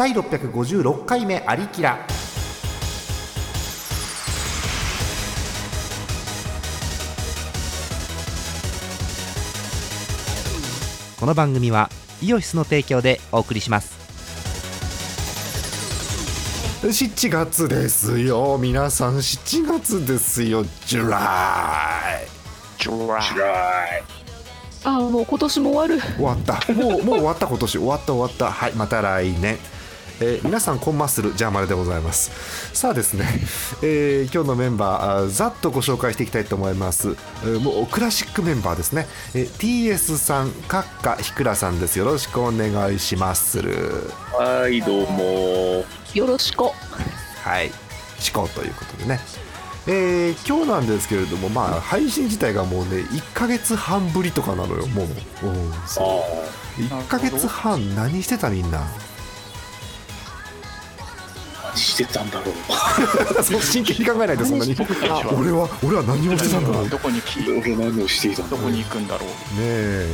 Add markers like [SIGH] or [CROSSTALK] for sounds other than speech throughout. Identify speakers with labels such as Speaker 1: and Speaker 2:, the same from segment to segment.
Speaker 1: 第656回目ありきらこの番組はイオシスの提供でお送りします。
Speaker 2: 7月ですよ。皆さん7月ですよ。ジュライ
Speaker 3: ジュライ
Speaker 4: ああもう今年も終わる。
Speaker 2: 終わった。もうもう終わった今年。終わった終わった。はいまた来年えー、皆さんコンマッスルジャーマルでございます。さあですね、[LAUGHS] えー、今日のメンバーざっとご紹介していきたいと思います、えー、もうクラシックメンバーですね、えー、TS さんカッカひくらさんです。よろしくお願いします
Speaker 3: はいどうも。
Speaker 4: よろしく。
Speaker 2: はい。思考ということでね。えー、今日なんですけれども、まあ、配信自体がもうね1か月半ぶりとかなのよもう。そう1か月半何してたみんな？
Speaker 3: してたんだろ
Speaker 2: う。そ真剣に考えないでそんなに。俺は俺は何をしてたんだろう。
Speaker 5: どこに
Speaker 3: 俺何をしていた
Speaker 5: どこに行くんだろう。ね
Speaker 2: え。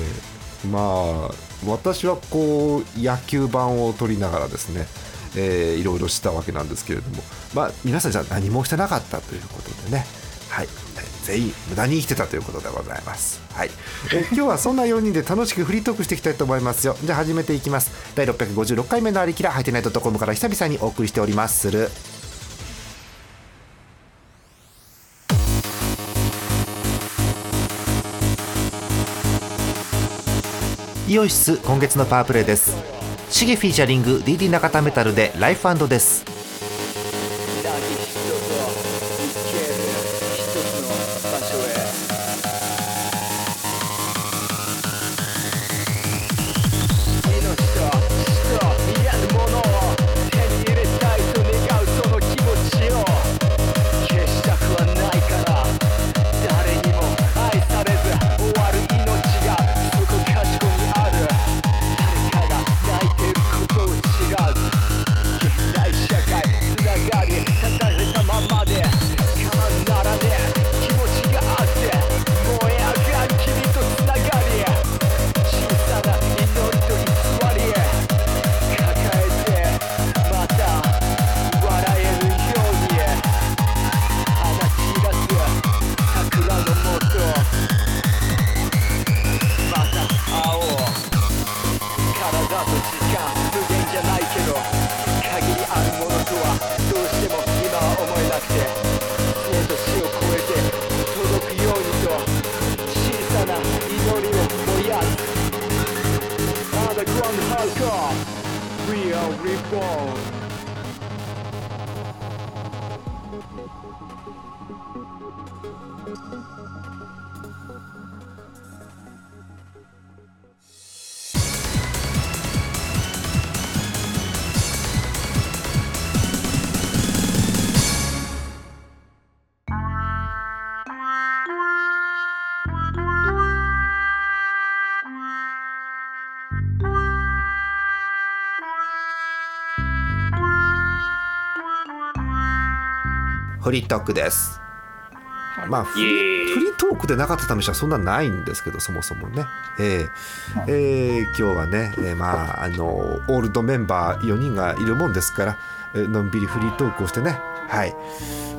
Speaker 2: まあ私はこう野球盤を取りながらですねえー、いろいろしたわけなんですけれども、まあ、皆さんじゃ何もしてなかったということでね、はい、全員無駄に生きてたということでございます。はい、え今日はそんな4人で楽しくフリートークしていきたいと思いますよ。じゃあ始めていきます。第656回目のありきら、ハイテナイトコムから久々にお送りしておりまする。イオシス今月のパワープレイですシゲフィーチャリング DD 中田メタルでライフですフリートークです。まあフリートークでなかった試しはそんなないんですけどそもそもね、えーえー、今日はね、えー、まああのオールドメンバー4人がいるもんですから、えー、のんびりフリートークをしてね。はい。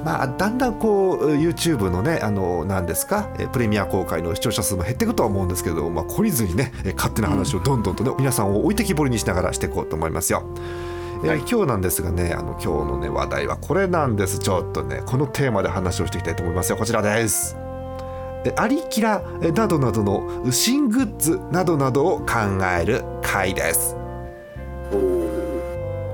Speaker 2: まあ、だんだんこう YouTube のねあの何ですかプレミア公開の視聴者数も減っていくとは思うんですけど、まあ、懲りずにね勝手な話をどんどんとね、皆さんを置いてきぼりにしながらしていこうと思いますよ。えー、今日なんですがねあの今日のね話題はこれなんです。ちょっとねこのテーマで話をしていきたいと思いますよ。こちらです。アリキラなどなどの新グッズなどなどを考える回です。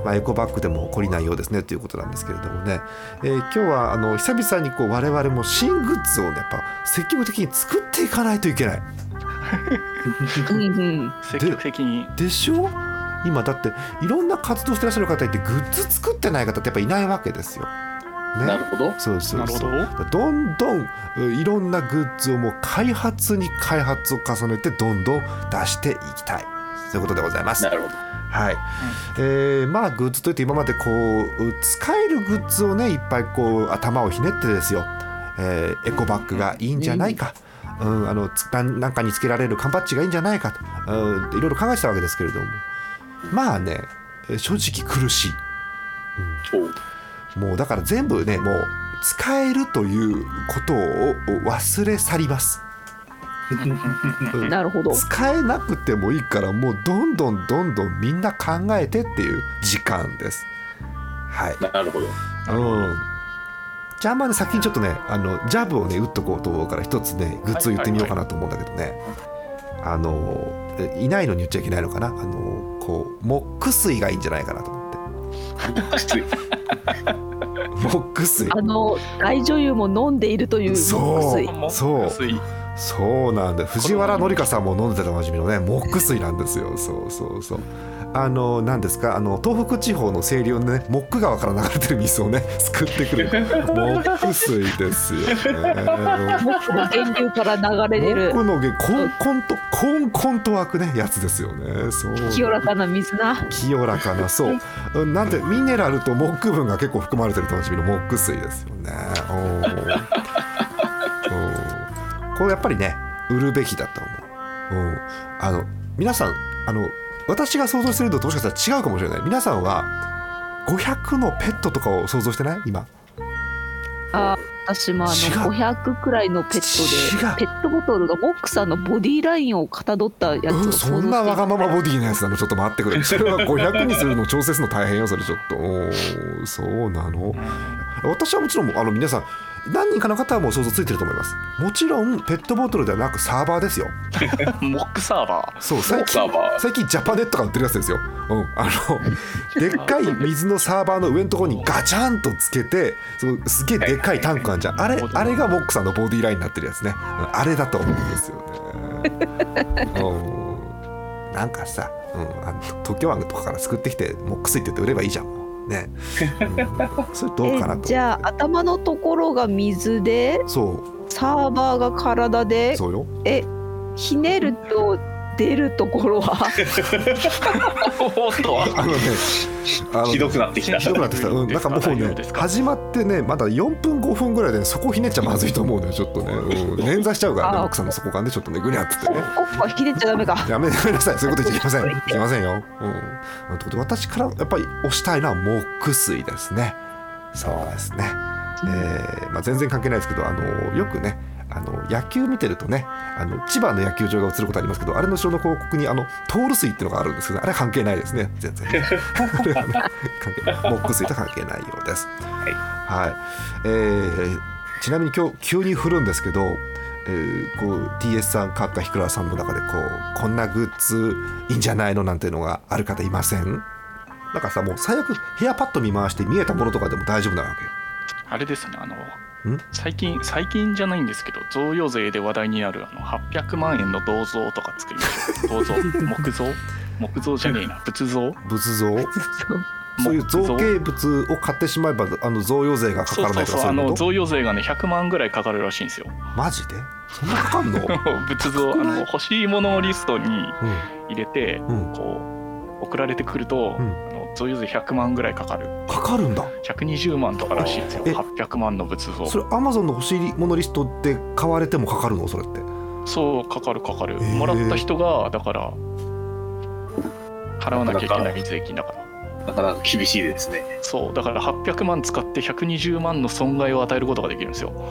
Speaker 2: まあ、エコバッグでも起こりないようですねということなんですけれどもね、えー、今日はあの久々にこう我々も新グッズをねやっぱ積極的に作っていかないといけない。[LAUGHS]
Speaker 5: 積極的に。
Speaker 2: でしょ？今だっていろんな活動してらっしゃる方いてグッズ作ってない方ってやっぱいないわけですよ。
Speaker 3: ね、なるほど。
Speaker 2: そうそうそうど。んどんいろんなグッズをもう開発に開発を重ねてどんどん出していきたい。ということでございます。
Speaker 3: なるほど。
Speaker 2: はい、うん、えー、まあグッズといって今までこう使えるグッズをねいっぱいこう頭をひねってですよ、えー、エコバッグがいいんじゃないか、うん、あのなんかにつけられる缶バッジがいいんじゃないかと、うん、いろいろ考えてたわけですけれどもまあねえ正直苦しい、
Speaker 3: おう
Speaker 2: うん、もうだから全部ねもう使えるということを忘れ去ります、うん。
Speaker 4: なるほど。
Speaker 2: 使えなくてもいいからもうどんどんどんどんみんな考えてっていう時間です。はい。
Speaker 3: なるほど。
Speaker 2: うん。じゃあまあね先にちょっとねあのジャブをね打っとこうと思うから一つねグッズを言ってみようかなと思うんだけどね、あのえいないのに言っちゃいけないのかな？あのこうモック水がいいんじゃないかなと思って。モック水
Speaker 4: あの大女優も飲んでいるという
Speaker 2: そう。
Speaker 4: 水
Speaker 2: そう。
Speaker 5: 水
Speaker 2: そうなんだ。藤原紀香さんも飲んでたおなじみのね。モック水なんですよ。そうそうそうあの何ですか？あの東北地方の清流のねモック川から流れてる水をね [LAUGHS] 救ってくる。モック水ですよ。ね
Speaker 4: 僕の源流から流れ出る。
Speaker 2: 僕のげコンコンとコンコンと湧くねやつですよね。そう。
Speaker 4: 清らかな水な。
Speaker 2: 清らかなそう。うんなんでミネラルと木分が結構含まれてるとおなじみの木水ですよね。おー。うんこれやっぱりね売るべきだと思う、うん、あの皆さんあの私が想像してるのともしかしたら違うかもしれない。皆さんは500のペットとかを想像してない？今。
Speaker 4: あ私もあの
Speaker 2: 違う。
Speaker 4: 500くらいのペットでペットボトルがモックさんのボディラインをかたどったやつ
Speaker 2: うん、
Speaker 4: を
Speaker 2: そんなわがままボディなやつなの。ちょっと待ってくれ。[LAUGHS] それは500にするの調整するの大変よそれちょっと。そうなの。私はもちろんあの皆さん何人かの方はもう想像ついてると思います。もちろんペットボトルではなくサーバーですよ。[LAUGHS]
Speaker 5: モックサーバ
Speaker 2: そう最近最近ジャパネットが売ってるやつですよ、うん、あの [LAUGHS] でっかい水のサーバーの上のところにガチャンとつけてそのすげえでっかいタンクあんじゃん。[LAUGHS] あれあれがモックさんのボディラインになってるやつね。うん。あれだと思うんですよね。うん。なんかさ、うん、あの東京湾とかから救ってきてモックスイって言って売ればいいじゃんね、うん、それどうかなと
Speaker 4: じゃあ頭のところが水で
Speaker 2: そ
Speaker 4: サーバーが体で
Speaker 2: うそうよ。
Speaker 4: えひねると出るところは。
Speaker 5: ーおっと
Speaker 2: あのねあの
Speaker 3: ひどくなってきた。
Speaker 2: ひどくなってきた、うん、なんかもうね始まってねまだ4分5分ぐらいでそこひねっちゃまずいと思うのよちょっとね、うん、捻挫しちゃうからね
Speaker 4: あ
Speaker 2: 奥さんのそこがねちょっとねぐにゃっつってね。
Speaker 4: コップはひねっちゃダメか。
Speaker 2: やめやめなさいそういうこと言っちゃいけません。いけませんよ、うん、ということで私からやっぱり推したいのは木水ですね。そうですね。えーまあ、全然関係ないですけどあのよくねあの野球見てるとねあの千葉の野球場が映ることありますけどあれの後ろの広告にあのトール水っていうのがあるんですけどあれは関係ないですね。全然。[LAUGHS] 関係ない。モック水と関係ないようです。はい、えーちなみに今日急に振るんですけど、えーこう TS さんカッカヒクラさんの中でこうこんなグッズいいんじゃないのなんていうのがある方いません？なんかさもう最悪部屋パッと見回して見えたものとかでも大丈夫なわけよ。
Speaker 5: あれですね。あの
Speaker 2: ん
Speaker 5: 最近最近じゃないんですけど贈与税で話題になるあの800万円の銅像とか作りましょう銅像。木像？木像じゃねえな。仏像？
Speaker 2: 仏像？
Speaker 4: そう
Speaker 2: いう造形物を買ってしまえばあの贈与税がかからないとか
Speaker 5: そうそうそう。あの贈与税がね100万ぐらいかかるらしいんですよ。
Speaker 2: マジで？そんなかかんの？[LAUGHS]
Speaker 5: 仏像あの欲しいものリストに入れて
Speaker 2: うん、うん、
Speaker 5: こう送られてくると、
Speaker 2: うん
Speaker 5: あの贈与税100万ぐらいかかる。
Speaker 2: かかるんだ。
Speaker 5: 120万とからしいんですよ。
Speaker 2: え。
Speaker 5: 800万の仏像。
Speaker 2: それアマゾンの欲しいものリストで買われてもかかるの？それって。
Speaker 5: そうかかるかかる、
Speaker 2: へー。
Speaker 5: もらった人がだから払わなきゃいけない税金だから。
Speaker 3: なかなか厳しいですね。
Speaker 5: そう。だから800万使って120万の損害を与えることができるんですよ [LAUGHS]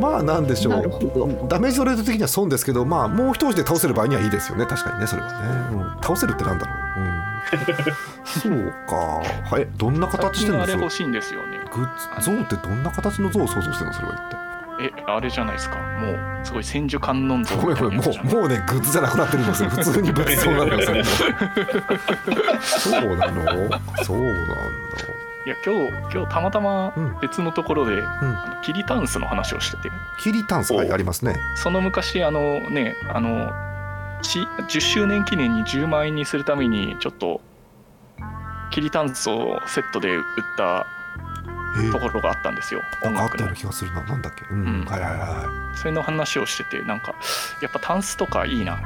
Speaker 2: まあなんでしょう。ダメージドレート的には損ですけどまあもう一押しで倒せる場合にはいいですよね。確かにねそれはね、うん、倒せるってなんだろう、うん、[LAUGHS] そうか。はい。どんな形してるの
Speaker 5: あれ欲しいんですよね。
Speaker 2: グッズ像ってどんな形の像を想像してるのそれは一体。
Speaker 5: えあれじゃないですか。もうすごい千手観音像
Speaker 2: ごめんごめん。もうもうねグッズじゃなくなってるんですよ。普通に仏像なんだよそれもそうなの？そうなんだ
Speaker 5: いや今日今日たまたま
Speaker 2: うん。
Speaker 5: 別のところで、
Speaker 2: うん。
Speaker 5: あのキリタンスの話をしてて。
Speaker 2: キリタンスはいありますね。
Speaker 5: その昔あのねあのし10周年記念に10万円にするためにちょっとキリタンスをセットで売った
Speaker 2: え
Speaker 5: ところがあったんですよ。
Speaker 2: なんかあったよう
Speaker 5: 音楽の
Speaker 2: な気がするな。なんだっけ。うん、
Speaker 5: うん。
Speaker 2: はいはいは
Speaker 5: それの話をしててなんかやっぱタンスとかいいな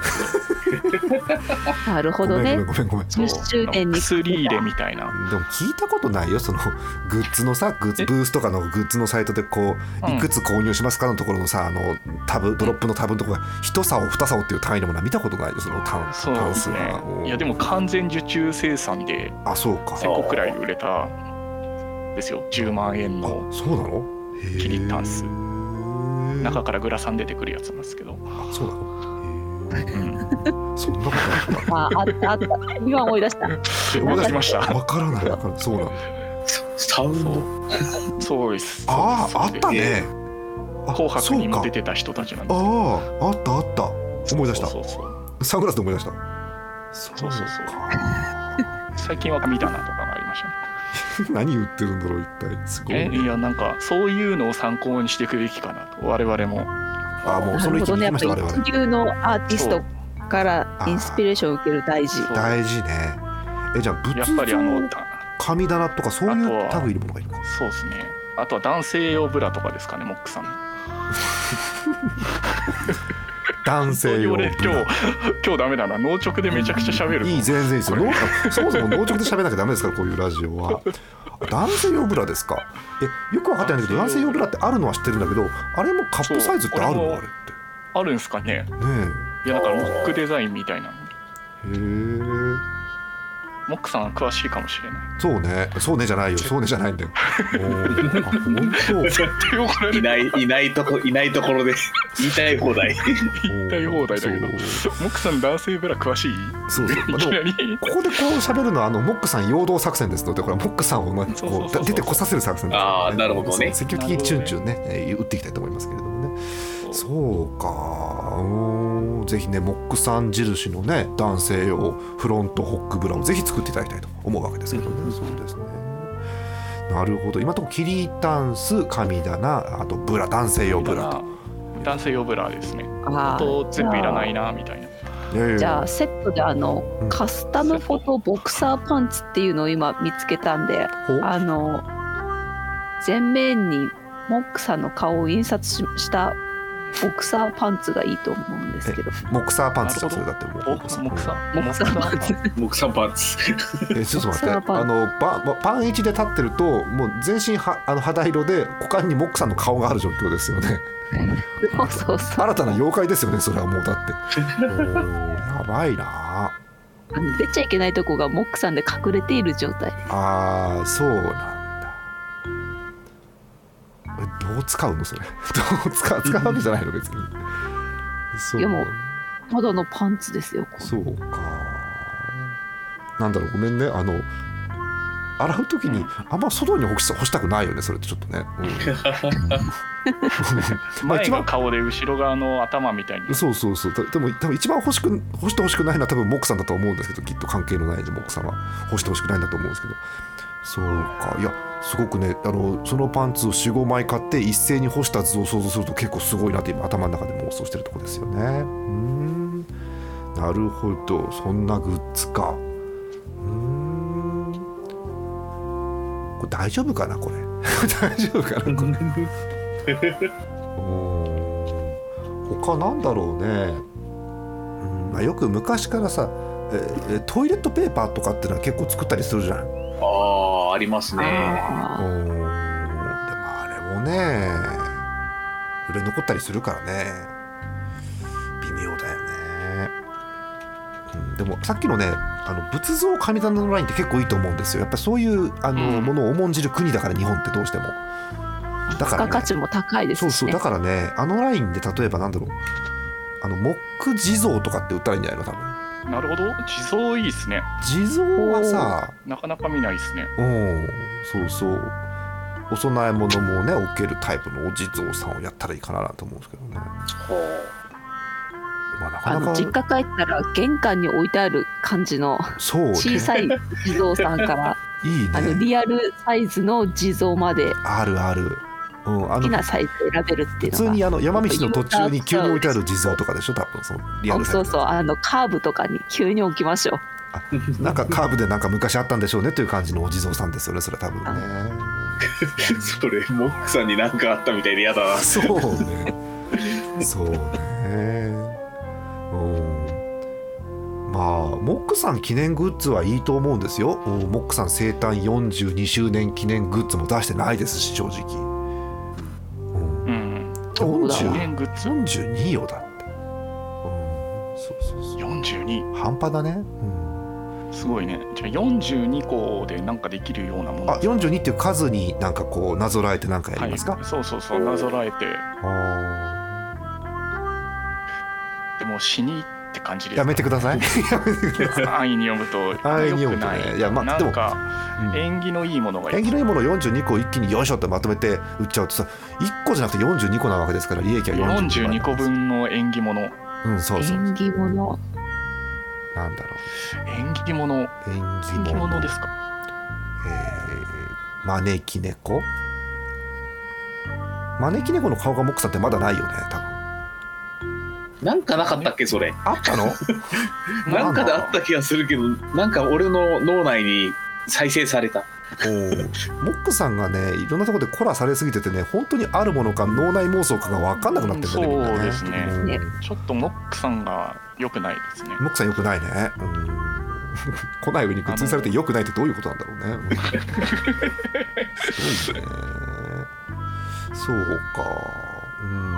Speaker 5: [LAUGHS]
Speaker 4: なるほどね。
Speaker 2: ごめんごめんごめん
Speaker 5: そう。
Speaker 4: 10周年に
Speaker 5: 薬入れみたいな。
Speaker 2: でも聞いたことないよそのグッズのさグッズ
Speaker 5: え
Speaker 2: ブースとかのグッズのサイトでこう
Speaker 5: うん。
Speaker 2: いくつ購入しますかのところのさあのタブドロップのタブのところが一竿二竿っていう単位のものは見たことないよその単
Speaker 5: そう
Speaker 2: 単
Speaker 5: すね。
Speaker 2: は。うん
Speaker 5: いやでも完全受注生産で
Speaker 2: あそうか。
Speaker 5: 1000個くらい売れたですよ。10万円
Speaker 2: あ
Speaker 5: の
Speaker 2: そうなの？へー。
Speaker 5: キリタンス。中からグラサン出てくるやつなんですけど、
Speaker 2: あそうなの？そんなことあった？
Speaker 4: ああったあった今思い出した。
Speaker 2: え思い出
Speaker 5: しました。
Speaker 2: わからない。わからないそうなんだ。
Speaker 3: サウンド
Speaker 5: そうです。
Speaker 2: あああったね。あ
Speaker 5: 紅白にも出
Speaker 2: そうか
Speaker 5: てた人たちなんです
Speaker 2: あああったあった。思い出した。
Speaker 5: そうそうそう。
Speaker 2: サングラスで思い出した。そう
Speaker 5: そうそう。最近は神棚とかがありましたね。[LAUGHS]
Speaker 2: 何言ってるんだろう一体。すごい
Speaker 5: えいやなんかそういうのを参考にしていくべきかなと。我々も
Speaker 2: あもうその域に行きました我々。
Speaker 4: 一流のアーティストからインスピレーションを受ける大事。
Speaker 2: 大事ね。えじゃあ仏
Speaker 5: やっぱりあの
Speaker 2: 像
Speaker 5: だ
Speaker 2: 神棚とかそういう類のものがいるか
Speaker 5: そうですね。あとは男性用ブラとかですかねモックさんの [LAUGHS]
Speaker 2: 男性用。
Speaker 5: 俺今日今日ダメだな。脳直でめちゃくちゃ喋る
Speaker 2: いい全然いいですよ脳そもそも脳直で喋らなきゃダメですからこういうラジオは。男性用ブラですか？えよく分かってないんだけど男性用。ブラってあるのは知ってるんだけどあれもカップサイズってあるの？あれって。
Speaker 5: あるんですかね。
Speaker 2: ね
Speaker 5: いやなんかモックデザインみたいな
Speaker 2: えへえ
Speaker 5: モックさん詳しいかもしれない。
Speaker 2: そうね。そうねじゃないよ。そうねじゃないんだよ。本 [LAUGHS] 当
Speaker 5: 絶対怒られる。
Speaker 3: いないいないとこいないところで。言いたい放題。
Speaker 5: 言いたい放題だけど。モックさん男性ブラ詳しい？
Speaker 2: そうそう。[LAUGHS] まあここでこう喋るのはあのモックさん陽動作戦ですのでこれはモックさんを、ね、こ
Speaker 5: そうそうそう
Speaker 2: 出てこさせる作戦です、
Speaker 3: あーなるほどね。
Speaker 2: 積極的にチュンチュンね、えー打っていきたいと思いますけれどもねそうか。うー。んぜひねモックさん印のね男性用フロントホックブラをぜひ作っていただきたいと思うわけですけどね、そうですね。なるほど。今のところキリタンス神棚あとブラ男性用ブラと。
Speaker 5: 男性用ブラですね。あ
Speaker 4: あ
Speaker 5: と全部いらないなみたいな。
Speaker 2: ええ。
Speaker 4: じゃあセットであの
Speaker 2: うん。
Speaker 4: カスタムフォトボクサーパンツっていうのを今見つけたんで
Speaker 2: ほ
Speaker 4: あの前面にモックさんの顔を印刷ししたボクサーパンツがいいと思うんですけど。
Speaker 2: モックサーパンツじゃんそれ
Speaker 5: な
Speaker 2: だってもう。
Speaker 5: モックサモックサ
Speaker 4: モックサーパンツ。
Speaker 2: えちょっと待って。あのパンパン一で立ってるともう全身はあの肌色で股間にモックさんの顔がある状況ですよね。
Speaker 4: そうそうそう。
Speaker 2: 新たな妖怪ですよねそれはもうだって。[LAUGHS] やばいな。
Speaker 4: あの出ちゃいけないとこがモックさんで隠れている状態。
Speaker 2: あーそうなん使うのそれ。どう使う [LAUGHS] 使うわけじゃないの別に。そう。
Speaker 4: いやもうただのパンツですよ
Speaker 2: そうか。なんだろうごめんね。あの洗う時にあんま外に干し干したくないよねそれってちょっとね、うん。[LAUGHS] まあ
Speaker 5: 前
Speaker 2: 一番
Speaker 5: が顔で後ろ側の頭みたいに。
Speaker 2: そうそうそう。たでも多分一番欲しく欲してほしくないのは多分モックさんだと思うんですけどきっと関係のないんでモックさんは。欲してほしくないんだと思うんですけどそうか。いやすごくねあのそのパンツを45枚買って一斉に干した図を想像すると結構すごいなって今頭の中で妄想してるとこですよね。うん。なるほど。そんなグッズか。うん。これ大丈夫かなこれ？[LAUGHS] 大丈夫かなこれ？[LAUGHS] うん。他なんだろうね、うん。まあ、よく昔からさええトイレットペーパーとかっていうのは結構作ったりするじゃん。
Speaker 3: ああありますね。
Speaker 2: でもあれもね売れ残ったりするからね。微妙だよね。うん、でもさっきのねあの仏像神棚のラインって結構いいと思うんですよ。やっぱりそういうあの、
Speaker 5: うん。
Speaker 2: ものを重んじる国だから日本ってどうしても。
Speaker 4: ー
Speaker 2: だからね。
Speaker 4: 価値も高いですしね。
Speaker 2: そうそうだからねあのラインで例えばなんだろう。あの木地蔵とかって売ったらいいんじゃないの？多分
Speaker 5: なるほど。地蔵いいですね。
Speaker 2: 地蔵はさ
Speaker 5: なかなか見ないですね。
Speaker 2: うんそうそう。お供え物もね置けるタイプのお地蔵さんをやったらいいかなと思うんですけどね、
Speaker 3: ほう。
Speaker 2: まあ、な
Speaker 4: あ
Speaker 2: かなか
Speaker 4: の実家帰ったら玄関に置いてある感じの
Speaker 2: そうね。
Speaker 4: 小さい地蔵さんから [LAUGHS]
Speaker 2: いい
Speaker 4: あの
Speaker 2: ね
Speaker 4: リアルサイズの地蔵まで。
Speaker 2: あるある、うん、あ
Speaker 4: 好き
Speaker 2: の
Speaker 4: なサイズ選べるっていう
Speaker 2: 普通
Speaker 4: のが
Speaker 2: にあの山道の途中に急に置いてある地蔵とかでしょ多分そのリアル
Speaker 4: そうそうあのカーブとかに急に置きましょう。
Speaker 2: なんかカーブでなんか昔あったんでしょうねという感じのお地蔵さんですよねそれ多分ね。
Speaker 3: それモックさんに何かあったみたいで嫌だな。
Speaker 2: そうね。そうね。うん。モックさん記念グッズはいいと思うんですよ。おモックさん生誕42周年記念グッズも出してないですし正直、40
Speaker 5: 念グッズ
Speaker 2: ？42よだって、うん、そうそうそう。
Speaker 5: 42
Speaker 2: 半端だね、うん。
Speaker 5: すごいね。じゃあ42個でなんかできるようなもの。
Speaker 2: あ42っていう数になんかこうなぞらえてなんかやりますか、
Speaker 5: はい、そうそうそうなぞらえて。
Speaker 2: あ
Speaker 5: でも死にって感じです
Speaker 2: ーやめてください。
Speaker 5: 安易に読むと
Speaker 2: 安易に読むと
Speaker 5: 良くない
Speaker 2: ねいやまあでも
Speaker 5: なんか
Speaker 2: うん。
Speaker 5: 縁起のいいものがいい。
Speaker 2: 縁起のいいものを42個一気によいしょってまとめて売っちゃうとさ1個じゃなくて42個なわけですから利益は42
Speaker 5: 42個分の縁起物。
Speaker 2: うんそうそう
Speaker 4: 縁起物。
Speaker 2: なんだろ
Speaker 5: 縁起物。
Speaker 2: う縁起
Speaker 5: 縁起
Speaker 2: 物
Speaker 5: 物ですか？
Speaker 2: えー、招き猫？招き猫の顔がモックさんってまだないよね多分
Speaker 3: なんかなかったっけそれ。
Speaker 2: あったの？[LAUGHS]
Speaker 3: なんかであった気がするけどなんか俺の脳内に再生された。
Speaker 2: おー。モックさんがねいろんなところでコラされすぎててね本当にあるものか脳内妄想かが分かんなくなってるんだね。
Speaker 5: そうですね。
Speaker 2: うん。
Speaker 4: ね
Speaker 5: ちょっとモックさんが良くないですね。
Speaker 2: モックさんよくないね。うん。来ない上にグッズにされてよくないってどういうことなんだろうね。うん。[LAUGHS] すごいね。そうか。うん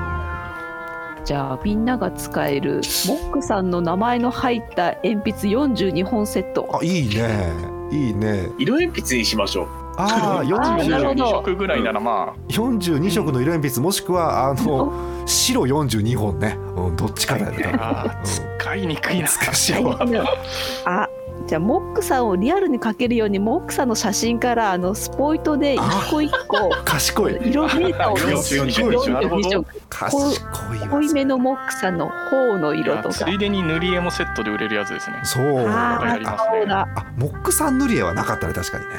Speaker 4: じゃあみんなが使えるモックさんの名前の入った鉛筆42本セット。
Speaker 2: あいいね。いいね。
Speaker 3: 色鉛筆にしましょう。
Speaker 2: ああ
Speaker 4: あーなるほ
Speaker 2: 40
Speaker 4: ど
Speaker 5: 42色ぐらいならま
Speaker 2: 42色の色鉛筆もしくはあの白42本ね、うん、どっちかだよね。
Speaker 5: ああー使いにくいな。[LAUGHS]
Speaker 2: 難しい。わ
Speaker 4: あじゃあモックさんをリアルに描けるようにモックさんの写真からあのスポイトで一個一個 [LAUGHS]
Speaker 2: 賢い。
Speaker 4: 色メーターを
Speaker 5: 42
Speaker 2: 色
Speaker 5: なるほど
Speaker 4: 42色
Speaker 2: 賢い。わ
Speaker 4: 濃いめのモックさんの頬の
Speaker 5: い
Speaker 4: 色とか。
Speaker 5: やついでに塗り絵もセットで売れるやつですね。
Speaker 2: そう。
Speaker 4: あ
Speaker 5: やりますね
Speaker 2: モックさん塗り絵はなかったね確かにね。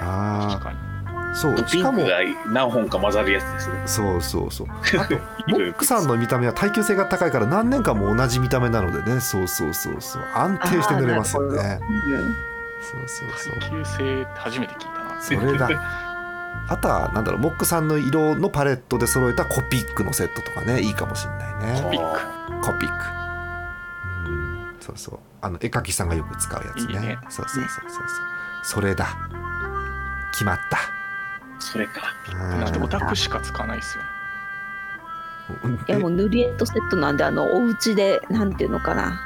Speaker 2: あ
Speaker 5: 確かに。
Speaker 2: あそうしかも
Speaker 3: ピンクが何本か混ざるやつですね。
Speaker 2: そうそうそう。[LAUGHS] あとモ
Speaker 3: 色
Speaker 2: ックさんの見た目は耐久性が高いから何年間も同じ見た目なのでね。そうそうそうそう。安定して塗れますよね。
Speaker 4: うん
Speaker 2: そうそうそう。
Speaker 5: 耐久性初めて聞いたな。
Speaker 2: それだ。あとはなんだろうモックさんの色のパレットで揃えたコピックのセットとかねいいかもしれないね。
Speaker 5: ピック。
Speaker 2: コピック。うんそうそう。あの絵描きさんがよく使うやつね。
Speaker 5: いいね。
Speaker 2: そうそうそうそうそう。それだ。決まった
Speaker 3: それか。
Speaker 5: でオタクしか使わないですよね。
Speaker 2: うん
Speaker 4: いやもう塗り絵とセットなんであのお家でなんていうのかな。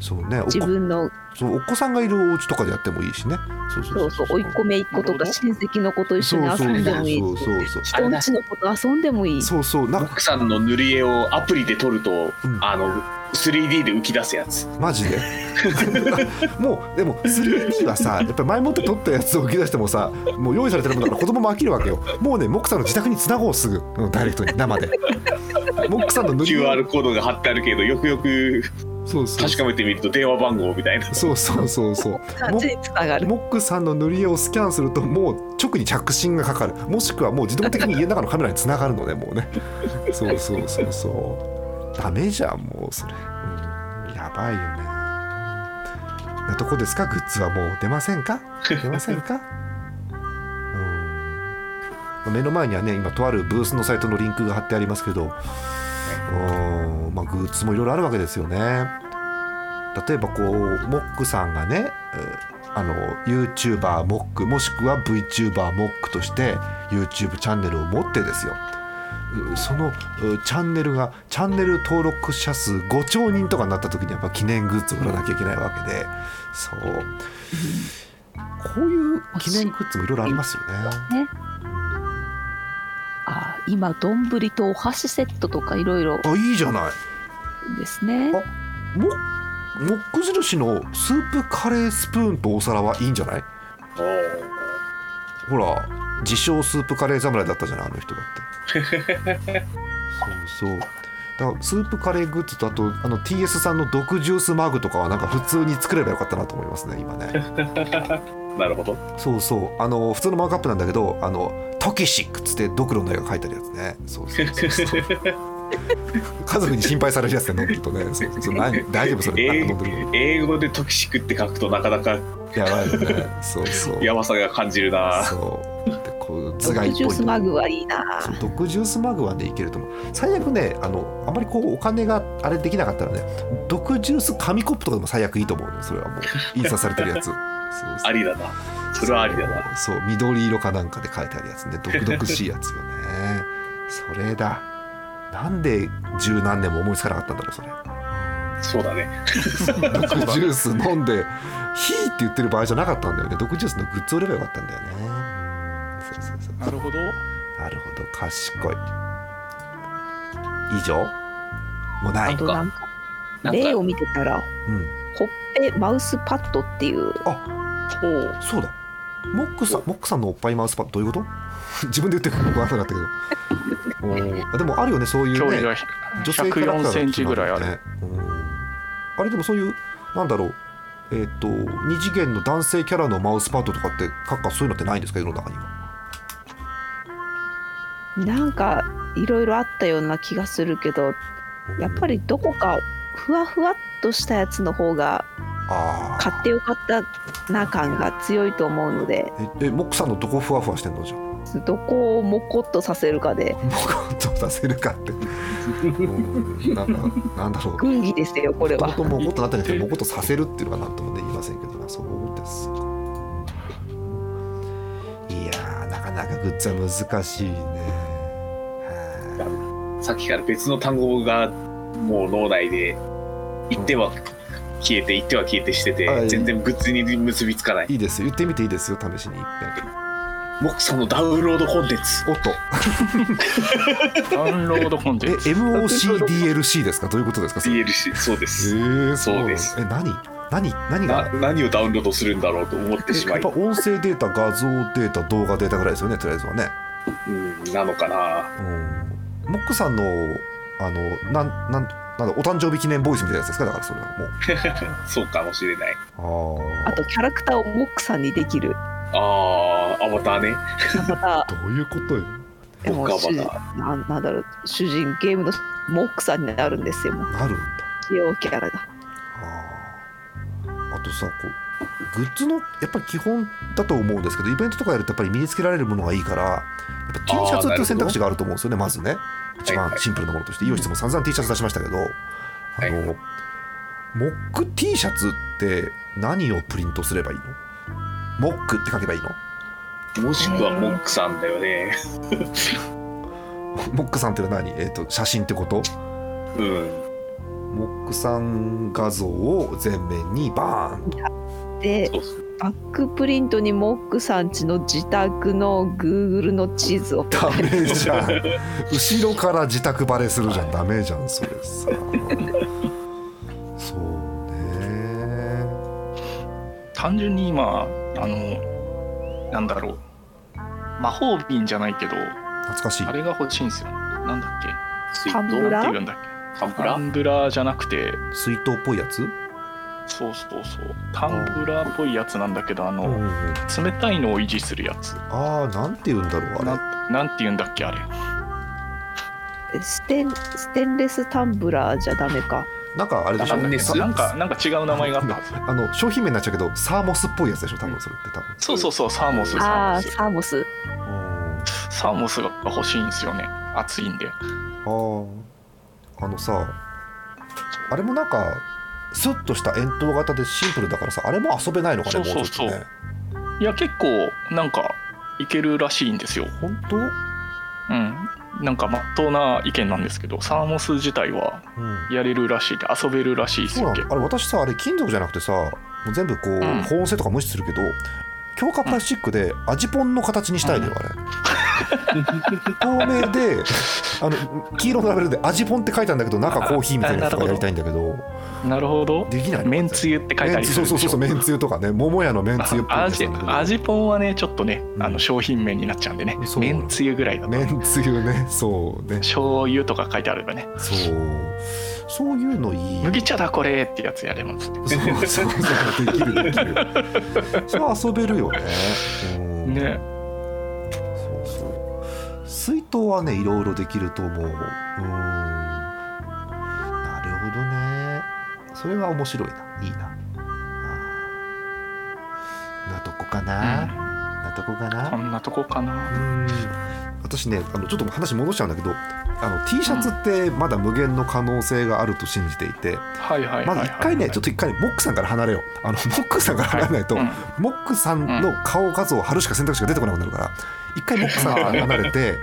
Speaker 2: そうね。お
Speaker 4: 自
Speaker 2: 子
Speaker 4: 分の。
Speaker 2: そうお子さんがいるお家とかでやってもいいしね。そう
Speaker 4: そうそう甥っ子姪っ子とか親戚の子と一緒に遊んでもいい
Speaker 2: そうそう。そう
Speaker 4: 人んちの子と遊んでもいい。
Speaker 2: そうそう。なんか
Speaker 3: 奥さんの塗り絵をアプリで撮ると、
Speaker 2: うん。
Speaker 3: あの 3D で浮き出すやつ。
Speaker 2: マジで？[LAUGHS] もうでも 3D はさやっぱり前もって撮ったやつを浮き出してもさもう用意されてるものだから子供も飽きるわけよ。もうねモックさんの自宅につなごうすぐ、うん、ダイレクトに生で。[LAUGHS] モックさんの塗り絵
Speaker 3: QR コードが貼ってあるけどよくよく
Speaker 2: そうそう。
Speaker 3: 確かめてみると電話番号みたいな。
Speaker 2: そうそうそうそう。[LAUGHS] モックさんの塗り絵をスキャンするともう直に着信がかかる。もしくはもう自動的に家の中のカメラにつながるのねもうね。そうそうそうそうダメじゃんもうそれ、うん、やばいよね。なとこですか？グッズはもう出ませんか？[LAUGHS] 出ませんか？うん。目の前にはね今とあるブースのサイトのリンクが貼ってありますけどうん。まあグッズもいろいろあるわけですよね。例えばこうモックさんがねえーあの YouTuber モックもしくは VTuber モックとして YouTube チャンネルを持ってですよ。うそのうチャンネルがチャンネル登録者数5兆人とかになった時にやっぱ記念グッズを売らなきゃいけないわけで。そう。こういう記念グッズもいろいろありますよね。
Speaker 4: ね。あ今丼とお箸セットとかいろいろ
Speaker 2: あいいじゃない。
Speaker 4: ですね。
Speaker 2: あモモック印のスープカレースプーンとお皿はいいんじゃない？ほら自称スープカレー侍だったじゃないあの人だって。[LAUGHS] そうそう。だからスープカレーグッズとあとあの TS さんの毒ジュースマグとかはなんか普通に作ればよかったなと思いますね今ね。[LAUGHS]
Speaker 3: なるほど。
Speaker 2: そうそう。あの普通のマークアップなんだけどあのトキシックっつってドクロの絵が描いてあるやつね。そうそうそうそう。[LAUGHS] 家族に心配されるやつで飲むとね。そうそう。そう何大丈夫それ。
Speaker 3: 英語でトキシックって書くとなかなか
Speaker 2: やばいよね。そうそう。
Speaker 3: やばさが感じるな。
Speaker 2: そう。でこう頭
Speaker 4: 毒
Speaker 2: 蓋っぽい
Speaker 4: ジュースマグはいいな。
Speaker 2: そう毒ジュースマグはねいけると思う。最悪ねあのあまりこうお金があれできなかったらね毒ジュース紙コップとかでも最悪いいと思うね。それはもう印刷されてるやつ。そうそう
Speaker 3: ありだな。それはありだな。
Speaker 2: そうそう緑色かなんかで書いてあるやつね。毒々しいやつよね。それだ。なんで十何年も思いつかなかったんだろうそれ
Speaker 3: そうだね。[LAUGHS]
Speaker 2: 毒ジュース飲んで「ヒー」って言ってる場合じゃなかったんだよね。毒ジュースのグッズ売ればよかったんだよね。うん。そうそうそう
Speaker 5: なるほど。
Speaker 2: なるほど。賢い。以上？もうない。
Speaker 4: あとなんか例を見てたら
Speaker 2: うん。
Speaker 4: ほっぺマウスパッドっていう。
Speaker 5: ほう。
Speaker 2: そうだ。モックさんモックさんのおっぱいマウスパッドどういうこと？[LAUGHS] 自分で言ってるから分からなかったけど。[LAUGHS] でもあるよねそういうね。
Speaker 5: 距離が
Speaker 2: 女性キャラクター
Speaker 5: 104センチぐらいある、
Speaker 2: ね。うんあれでもそういうなんだろうえっ、と2次元の男性キャラのマウスパッドとかって閣下そういうのってないんですか世の中には？
Speaker 4: なんかいろいろあったような気がするけどやっぱりどこかふわふわっとしたやつの方が買ってよかったな感が強いと思うので。
Speaker 2: ええモックさんのどこふわふわしてんのじゃあ？
Speaker 4: どこをモコっとさせるかで。
Speaker 2: モコッとさせるかって。うんなんかなんだろう。
Speaker 4: 軍議ですよこれは。
Speaker 2: もともコッとなったんですけどモコッとさせるっていうのがなんともね言いませんけどな。そうです。かいやーなかなかグッズは難しいね。は
Speaker 3: さっきから別の単語がもう脳内で言っては消えて言っては消えてしてて、
Speaker 2: はい。
Speaker 3: 全然グッズに結びつかない。
Speaker 2: いいいですよ。言ってみていいですよ試しに。一
Speaker 3: モクさんのダウンロードコンテンツ。
Speaker 2: 遍おっと。
Speaker 5: ダウンロードコンテ
Speaker 2: え
Speaker 5: ンツ
Speaker 2: MOCDLC ですか？どういうことですか
Speaker 3: ？DLC そうです。
Speaker 2: えー、そう
Speaker 3: です。
Speaker 2: え何？何？何
Speaker 3: な
Speaker 2: が
Speaker 3: 何をダウンロードするんだろうと思ってしまい。
Speaker 2: えやっぱ、音声データ画像データ動画データぐらいですよねとりあえずはね。
Speaker 3: うん、なのかな。
Speaker 2: うん。モックさんのあのなんなんなんだお誕生日記念ボイスみたいなやつですか？だからそれはもう。[LAUGHS]
Speaker 3: そうかもしれない。
Speaker 2: あー。
Speaker 4: あとキャラクターをモックさんにできる。
Speaker 3: あーアバターね。
Speaker 4: また [LAUGHS]
Speaker 2: どういうことよ。
Speaker 4: でも
Speaker 3: 僕は
Speaker 4: 主人なんなんだろう。主人ゲームのモックさんになるんですよ。もう
Speaker 2: なるんだ。
Speaker 4: 使用キャラが。
Speaker 2: あー。あとさこうグッズのやっぱり基本だと思うんですけどイベントとかやるとやっぱり身につけられるものがいいからやっぱ T シャツっていう選択肢があると思うんですよねまずね一番シンプルなものとしてイオシスも散々 T シャツ出しましたけどあの、
Speaker 3: はい。
Speaker 2: モック T シャツって何をプリントすればいいの？モックって書けばいいの？
Speaker 3: もしくはモックさんだよね。[LAUGHS]
Speaker 2: モックさんってのは何？えっ、と写真ってこと？
Speaker 3: うん。
Speaker 2: モックさん画像を前面にバーンと。
Speaker 4: でバックプリントにモックさん。ちの自宅の Google の地図を
Speaker 2: ダメじゃん。後ろから自宅バレするじゃん。ダメじゃん。それ。さそうね。
Speaker 5: 単純に今あのなんだろう。魔法瓶じゃないけど
Speaker 2: 懐かしい。
Speaker 5: あれが欲しいんですよ。なんだっけ？
Speaker 3: 水
Speaker 4: タンブラー？
Speaker 5: なんて言うんだっけ？
Speaker 3: タンブラー？
Speaker 5: タンブラー？じゃなくて。
Speaker 2: 水筒っぽいやつ？
Speaker 5: そうそうそう。タンブラーっぽいやつなんだけどあの、
Speaker 2: うんうん
Speaker 5: 冷たいのを維持するやつ。
Speaker 2: ああなんて言うんだろうあれ。
Speaker 5: なんなんて言うんだっけあれ。
Speaker 4: ステンステンレスタンブラーじゃダメか。
Speaker 2: なんかあれでしょ？
Speaker 5: なんかなんか違う名前があった。はず
Speaker 2: あの [LAUGHS] 商品名になっちゃうけどサーモスっぽいやつでしょ多分それって多分。
Speaker 5: そうそうそうサーモスサー
Speaker 4: ああ
Speaker 5: モス。
Speaker 4: サーモス。
Speaker 2: うん
Speaker 5: サーモスが欲しいんですよね熱いんで。
Speaker 2: あー。あのさあれもなんかスッとした円筒型でシンプルだからさあれも遊べないのかね
Speaker 5: そうそうそう。
Speaker 2: もうちょっとね。
Speaker 5: いや結構なんかいけるらしいんですよ。
Speaker 2: 本当？
Speaker 5: うん。なんかまっとうな意見なんですけどサーモス自体は
Speaker 2: うん。
Speaker 5: やれるらしい。で遊べるらしいです
Speaker 2: そうな
Speaker 5: よ
Speaker 2: あれ私さあれ金属じゃなくてさもう全部こう、
Speaker 5: ん。
Speaker 2: 保温性とか無視するけど強化プラスチックで味ポンの形にしたいのよ、あれ。透明であの黄色のラベルで味ポンって書いてあるんだけど中コーヒーみたいなやつとかやりたいんだけど
Speaker 5: なるほど。
Speaker 2: できないの
Speaker 5: めんつゆって書いてあり
Speaker 2: そうそうそうそうめんつゆとかね桃屋のめんつゆっぽい
Speaker 5: 味味ぽんはねちょっとね、
Speaker 2: うん。
Speaker 5: あの商品名になっちゃうんでね。めんつゆぐらいだと。
Speaker 2: めんつゆね。そうね。
Speaker 5: 醤油とか書いてあればね。
Speaker 2: そう。そういうのいい。
Speaker 5: 麦茶だこれってやつやれます
Speaker 2: そうそうそうできるできる。[LAUGHS] それ遊べるよね。うん。
Speaker 5: ね。
Speaker 2: そうそう。水筒はねいろいろできると思う。うんそれは面白いな。いいな。なとこかな、なとこかな。
Speaker 5: こんなとこかな。
Speaker 2: うん。私ねあのちょっと話戻しちゃうんだけどあの T シャツってまだ無限の可能性があると信じていて、
Speaker 5: はいはいはいはい
Speaker 2: まず一回ねちょっと一回ねモックさんから離れよう。あのモックさんから離れないと、
Speaker 5: はいうん。
Speaker 2: モックさんの顔画像を貼るしか選択肢が出てこなくなるから一回モックさんから離れて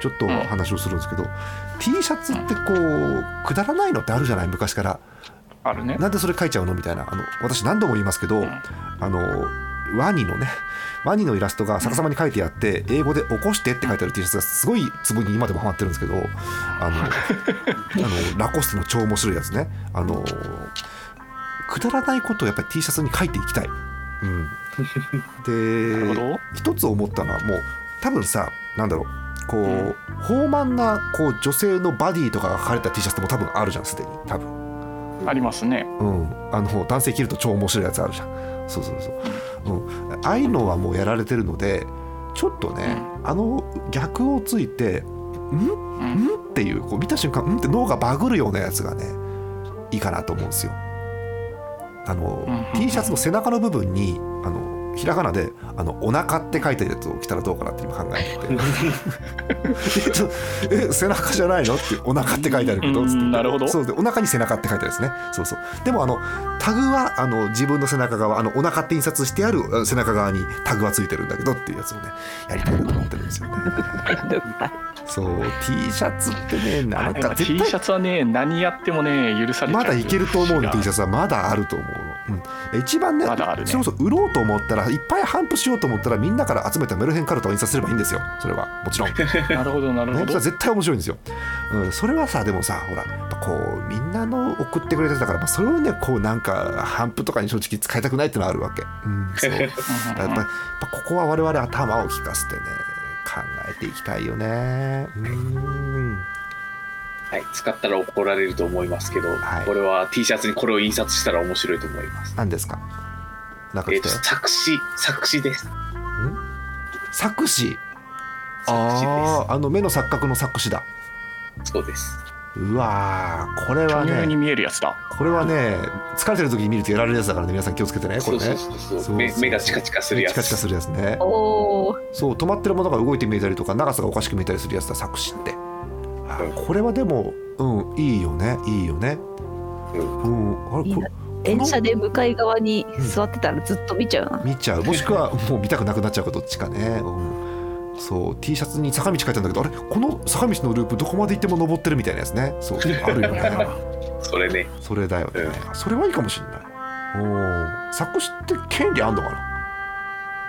Speaker 2: ちょっと話をするんですけど T シャツってこうくだらないのってあるじゃない？昔から
Speaker 5: あるね。
Speaker 2: なんでそれ書いちゃうの？みたいな。あの私何度も言いますけど、あのワニのねワニのイラストが逆さまに書いてあって英語で「起こして」って書いてある T シャツがすごいツボに今でもハマってるんですけどあの [LAUGHS] あのラコステの超面白いやつね。あのくだらないことをやっぱり T シャツに書いていきたい。うん、[LAUGHS] で
Speaker 5: ど。
Speaker 2: 一つ思ったのはもう多分さなんだろう。こう豊満なこう女性のバディとかが書かれた T シャツも多分あるじゃんすでに。多分。
Speaker 5: ありますね。
Speaker 2: うん、あの男性着ると超面白いやつあるじゃん。そうそうそう、うん、ああいうのはもうやられてるのでちょっとね、あの逆をついて「ん？ん?」っていうこう見た瞬間「ん?」って脳がバグるようなやつがねいいかなと思うんですよ。あの、
Speaker 5: うん。
Speaker 2: T シャツの背中の部分にあのひらがなで「あのお腹って書いてるやつを着たらどうかなって今考えてて。[LAUGHS] え背中じゃないのってお腹って書いてあるけどつって。
Speaker 5: うんなるほど。
Speaker 2: そうでお腹に背中って書いてあるんですね。そうそう。でもあのタグはあの自分の背中側あのお腹って印刷してあるあ背中側にタグはついてるんだけどっていうやつをねやりたいなと思ってるんですよね。[LAUGHS] そう。T シャツってねなんか
Speaker 5: T
Speaker 2: 絶対
Speaker 5: シャツはね何やってもね許され
Speaker 2: まだいけると思うの T シャツは。まだあると思うの、うん、一番ね
Speaker 5: まだあるね。
Speaker 2: それこそ売ろうと思ったらいっぱい販布しようと思ったらみんなから集めたメルヘンカルタを印刷すればいいんですよ。それは。もちろん、[LAUGHS] ね、
Speaker 5: なるほどなるほど。
Speaker 2: それは絶対面白いんですよ、うん、それはさでもさほらこうみんなの送ってくれてたから、まあ、それをねこうなんか販布とかに正直使いたくないっていうのはあるわけ、うん、そう。[LAUGHS] やっぱやっぱここは我々頭を利かせてね考えていきたいよね。うん。
Speaker 3: はい、使ったら怒られると思いますけど、
Speaker 2: はい。
Speaker 3: これは T シャツにこれを印刷したら面白いと思います。
Speaker 2: 何ですか？なんか
Speaker 3: えっ、と
Speaker 2: 来たよ。
Speaker 3: 作詞作詞です。
Speaker 2: 作詞？
Speaker 3: 作詞
Speaker 2: あああの目の錯覚の作詞だ。
Speaker 3: そうです。
Speaker 2: うわーこれは
Speaker 5: 巨乳に
Speaker 2: ね
Speaker 5: 見えるやつだ。
Speaker 2: これはね疲れてる時に見るとやられるやつだからね。皆さん気をつけてねこれね。
Speaker 3: そうそうそうそう。
Speaker 2: そう
Speaker 3: 目目がチカチカするやつ。
Speaker 2: チカチカするやつね。
Speaker 4: おお
Speaker 2: そう止まってるものが動いて見えたりとか長さがおかしく見えたりするやつだ作詞って。あ
Speaker 3: うん。
Speaker 2: これはでもうんいいよねいいよね。うん。あれ
Speaker 4: いいな
Speaker 2: これ
Speaker 4: 電車で向かい側に座ってたらずっと見ちゃうな、
Speaker 2: 見ちゃう。もしくはもう見たくなくなっちゃうかどっちかね、うん、そう。T シャツに坂道書いてあるんだけどあれ？この坂道のループどこまで行っても登ってるみたいなやつね。そう。あるよね。[LAUGHS]
Speaker 3: それね。
Speaker 2: それだよね、それはいいかもしれない。おー作詞って権利あんのかな？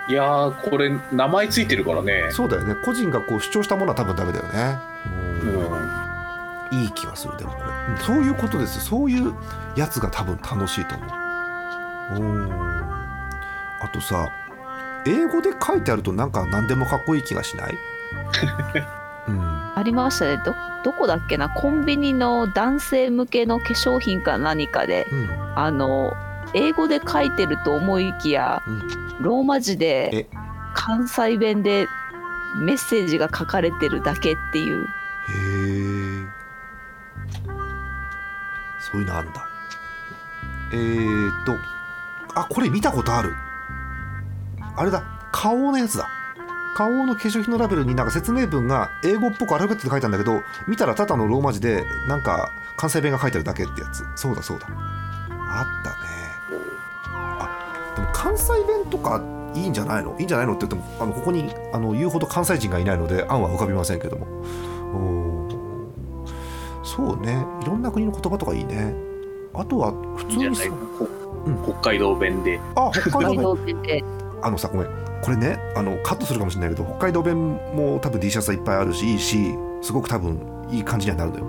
Speaker 2: い
Speaker 3: やーこれ名前ついてるからね。
Speaker 2: そうだよね。個人がこう主張したものは多分ダメだよね。
Speaker 3: う
Speaker 2: うん
Speaker 3: ん。
Speaker 2: いい気がするでもこれ、うんそういうことですよ。そういうやつが多分楽しいと思う。うんあとさ英語で書いてあるとなんか何でもかっこいい気がしない？[LAUGHS] うん。
Speaker 4: ありましたねどどこだっけな？コンビニの男性向けの化粧品か何かで
Speaker 2: うん。
Speaker 4: あの英語で書いてると思いきや
Speaker 2: うん。
Speaker 4: ローマ字で
Speaker 2: え。
Speaker 4: 関西弁でメッセージが書かれてるだけっていう
Speaker 2: そういうのあんだ。えー、っとあこれ見たことある。あれだ。花王のやつだ。花王の化粧品のラベルになんか説明文が英語っぽくアルファベットで書いてあるんだけど見たらただのローマ字でなんか関西弁が書いてあるだけってやつ。そうだそうだ。あったね。あでも関西弁とかいいんじゃないの？いいんじゃないのって言ってもあのここにあの言うほど関西人がいないので案は浮かびませんけども。おそうね。いろんな国の言葉とかいいね。あとは普通にさうん。
Speaker 3: 北海道弁で。
Speaker 2: あ北
Speaker 4: 北海
Speaker 2: 海
Speaker 4: 道弁で。
Speaker 2: あのさごめん。これねあのカットするかもしれないけど北海道弁も多分 D シャツはいっぱいあるしいいしすごく多分いい感じにはなるのよ。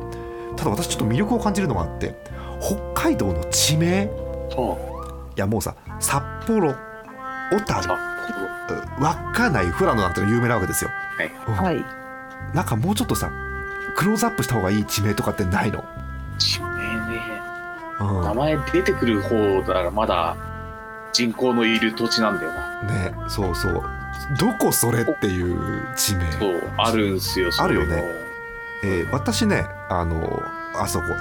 Speaker 2: ただ私ちょっと魅力を感じるのがあって北海道の地名。いやもうさ札幌。小
Speaker 3: 札
Speaker 2: 樽
Speaker 3: 幌
Speaker 2: 稚内富良野なんての有名なわけですよ、うん。
Speaker 4: はい。
Speaker 2: なんかもうちょっとさクローズアップした方がいい地名とかってないの、
Speaker 3: 地名ね。
Speaker 2: うん
Speaker 3: 名前出てくる方だからまだ人口のいる土地なんだよな。
Speaker 2: ねそうそう。どこそれっていう地名。
Speaker 3: そう、あるんすよ。
Speaker 2: あるよね。えー私ねあのあそこえっ、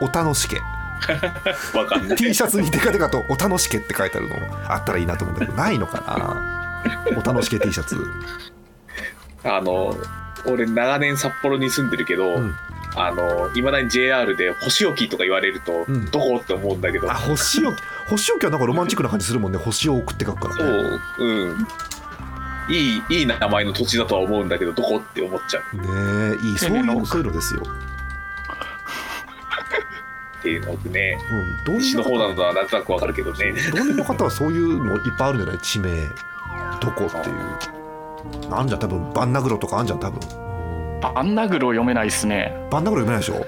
Speaker 2: と小田之助
Speaker 3: わかんない。
Speaker 2: T シャツにデカデカと「お楽しけ」って書いてあるのあったらいいなと思うんだけどないのかな？お楽しけ T シャツ。
Speaker 3: あの俺長年札幌に住んでるけど、
Speaker 2: うん。
Speaker 3: あのいまだに JR で星置きとか言われると、
Speaker 2: うん。
Speaker 3: どこって思うんだけど。
Speaker 2: あ星置き？星置きはなんかロマンチックな感じするもんね星を置くって書くから。
Speaker 3: そ
Speaker 2: ね
Speaker 3: ううん。いいいい名前の土地だとは思うんだけどどこって思っちゃう。
Speaker 2: ねえいいそういうそういうのですよ、
Speaker 3: っていうのでね。
Speaker 2: うん、どう
Speaker 3: 西の方な
Speaker 2: の
Speaker 3: のはなんとなくわかるけどね。
Speaker 2: 道民の方はそういうのいっぱいあるんじゃない？地名。どこっていうなんじゃん多分バンナグロとかあんじゃん多分。
Speaker 5: バンナグロ読めないっすね。
Speaker 2: バンナグロ読めないでしょ？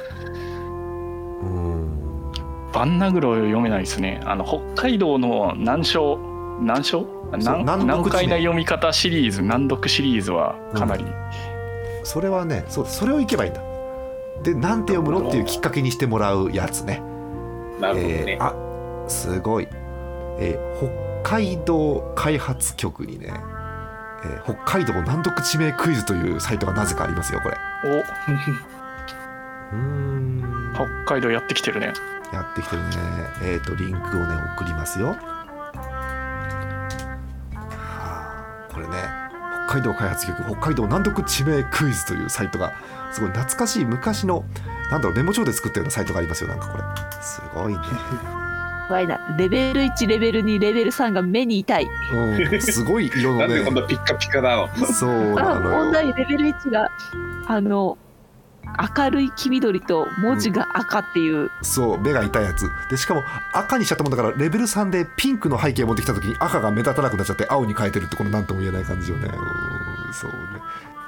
Speaker 2: うん。
Speaker 5: バンナグロ読めないですね。あの北海道の難所難所
Speaker 2: そう
Speaker 5: 難解な読み方シリーズ難読シリーズはかなり、
Speaker 2: それはねそうそれを行けばいいんだ。でなんて読むのっていうきっかけにしてもらうやつね。
Speaker 3: なるほどね。
Speaker 2: えー、あすごい、えー北海道開発局にね、えー北海道難読地名クイズというサイトがなぜかありますよこれ。
Speaker 5: お。
Speaker 2: うーん。
Speaker 5: 北海道やってきてるね。
Speaker 2: やってきてるね。えっ、とリンクをね送りますよ。はあこれね北海道開発局北海道難読地名クイズというサイトがすごい懐かしい昔のなんだろうメモ帳で作ったようなサイトがありますよなんかこれ。すごいね
Speaker 4: 怖いな。レベル1レベル2レベル3が目に痛い。
Speaker 2: うん。すごい色の
Speaker 3: なんで
Speaker 2: ね
Speaker 3: こんなピッカピカなの？
Speaker 2: そうな
Speaker 4: あ
Speaker 2: のよ。
Speaker 4: 問題レベル1があの明るい黄緑と文字が赤っていう、
Speaker 2: そう目が痛いやつ。でしかも赤にしちゃったもんだからレベル3でピンクの背景持ってきた時に赤が目立たなくなっちゃって青に変えてるってこの何とも言えない感じよね。うんそうね。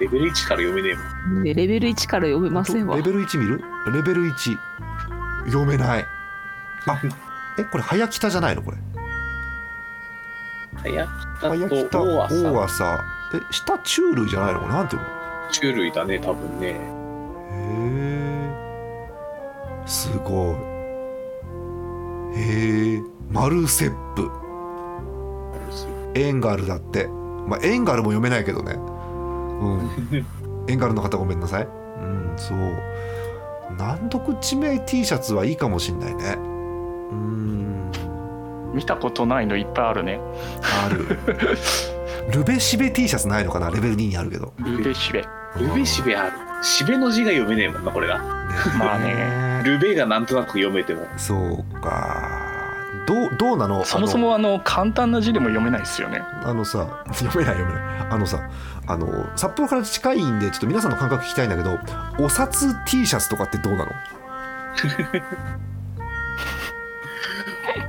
Speaker 3: レベル1から読めねえもん。
Speaker 4: ね、レベル1から読めませんわ。
Speaker 2: レベル1見る？レベル1読めない。あえこれ早北じゃないのこれ？
Speaker 3: 早
Speaker 2: 早
Speaker 3: 北
Speaker 2: 北
Speaker 3: と大朝。
Speaker 2: 大朝。え下虫類じゃないのこれ？なんていうの？
Speaker 3: 種類だね多分ね。
Speaker 2: へえすごい。へえマルセップ。エンガルだって。まあエンガルも読めないけどね。うん。[LAUGHS] エンガルの方ごめんなさい。うんそう。難読地名 T シャツはいいかもしんないねうん。
Speaker 5: 見たことないのいっぱいあるね。
Speaker 2: ある。[LAUGHS] ルベシベ T シャツないのかな？レベル2にあるけど。
Speaker 5: ルベシベ。
Speaker 3: ルベシベある。シベの字が読めねえもんなこれが。
Speaker 5: まあね。
Speaker 3: ルベがなんとなく読めても。
Speaker 2: そうか。どうどうなの？
Speaker 5: そもそもあの簡単な字でも読めないですよね。
Speaker 2: あのさ読めない読めない。あのさあの札幌から近いんでちょっと皆さんの感覚聞きたいんだけどお札 T シャツとかってどうなの？[LAUGHS]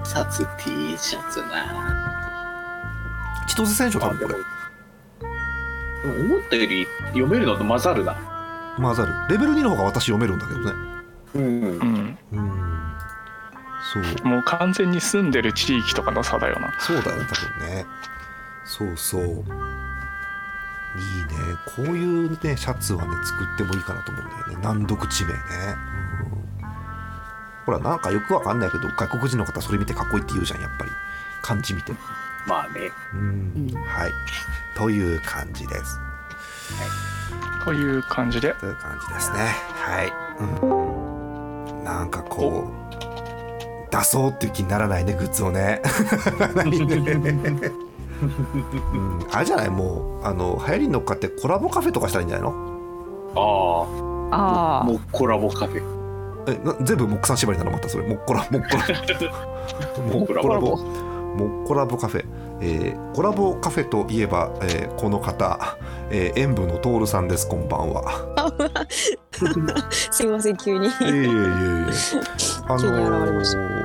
Speaker 3: 札 T シャツな。
Speaker 2: 千歳選手多分これ
Speaker 3: 思ったより読めるのと混ざるな。
Speaker 2: 混ざる。レベル2の方が私読めるんだけどね。
Speaker 3: うん。
Speaker 5: うん。
Speaker 2: うん。そう。
Speaker 5: もう完全に住んでる地域とかの差だよな。
Speaker 2: そうだよ多分ね。そうそう。いいね。こういうねシャツはね作ってもいいかなと思うんだよね。難読地名ね、うんほらなんかよくわかんないけど外国人の方それ見てかっこいいって言うじゃんやっぱり。漢字見て
Speaker 3: まあね。
Speaker 2: うん。
Speaker 4: うん。
Speaker 2: はい。という感じです。
Speaker 5: という感じで。
Speaker 2: という感じですね。はい、うん、なんかこう出そうっていう気にならないねグッズをね。[LAUGHS] うん、あれじゃないもうあの流行りに乗っかってコラボカフェとかしたらいいんじゃないの？
Speaker 3: ああ
Speaker 4: あ
Speaker 3: もうコラボカフェ
Speaker 2: えな全部モックさん縛りなの？またそれ。モッコラモッコラモッコラボモッコラボカフェ、えーコラボカフェといえば、えーこの方、えー、演舞のトールさんです。こんばんは。[LAUGHS]
Speaker 6: すいません急に。
Speaker 2: いえいえいえいえ。あのー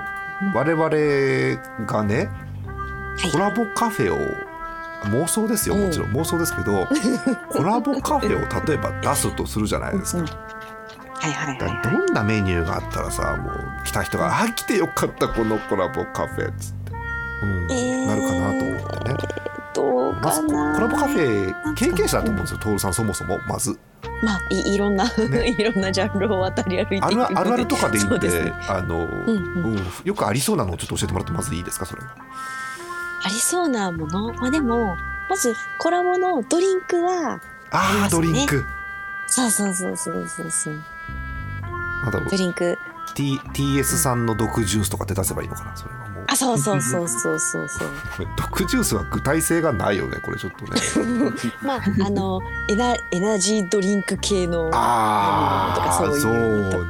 Speaker 2: 我々がね
Speaker 6: はい。
Speaker 2: コラボカフェを妄想ですよもちろん。妄想ですけど、[LAUGHS] コラボカフェを例えば出すとするじゃないですか、
Speaker 6: うんはいはい。
Speaker 2: だ
Speaker 6: はい
Speaker 2: からどんなメニューがあったらさもう来た人が「あ来てよかったこのコラボカフェ」っつって、うん
Speaker 6: えー
Speaker 2: なるかなと思ってね。
Speaker 6: どう
Speaker 2: まずコラボカフェ経験者だと思うんですよ徹さんそもそもまず。
Speaker 6: まあいいろんな、
Speaker 2: ね。[LAUGHS]
Speaker 6: いろんなジャンルを渡り歩いていく
Speaker 2: あるあるあるとかで言って、
Speaker 6: そうで
Speaker 2: あの、
Speaker 6: うんうん。
Speaker 2: うんよくありそうなのをちょっと教えてもらってまずいいですかそれは。
Speaker 6: ありそうなもの？まあでもまずコラボのドリンクはあり
Speaker 2: あドリンク。
Speaker 6: そうそうそうそうそうそうドリンク。
Speaker 2: T TS さんの毒ジュースとかって出せばいいのかなそれはもう。
Speaker 6: あそうそうそうそうそうそう。[LAUGHS]
Speaker 2: 毒ジュースは具体性がないよねこれちょっとね。[LAUGHS]
Speaker 6: まああのエナエナジードリンク系の
Speaker 2: あ
Speaker 6: とか
Speaker 2: あ
Speaker 6: そういうのとか。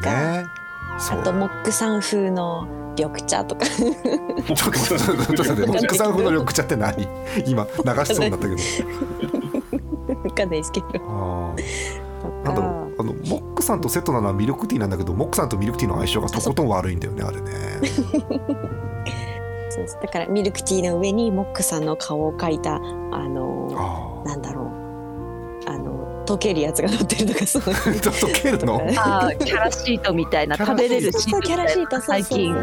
Speaker 2: そうね。
Speaker 6: あとモックさん風の緑茶とか。[LAUGHS]
Speaker 2: ちょっとちょっモックさん風の緑茶って何？今流しそうになったけど。
Speaker 6: わかんないですけど。
Speaker 2: あー。なんだろうさんとセットなのはミルクティーなんだけどモックさんとミルクティーの相性がとことん悪いんだよねあれね。[LAUGHS]
Speaker 6: そうだからミルクティーの上にモックさんの顔を描いたあの
Speaker 2: あ
Speaker 6: なんだろう溶けるやつが乗ってるとかそういう。
Speaker 2: あちょっと蹴るの？
Speaker 4: あーキャラシートみたいな食べれるシート。
Speaker 6: そうそうキャラシートそうそう
Speaker 4: 最近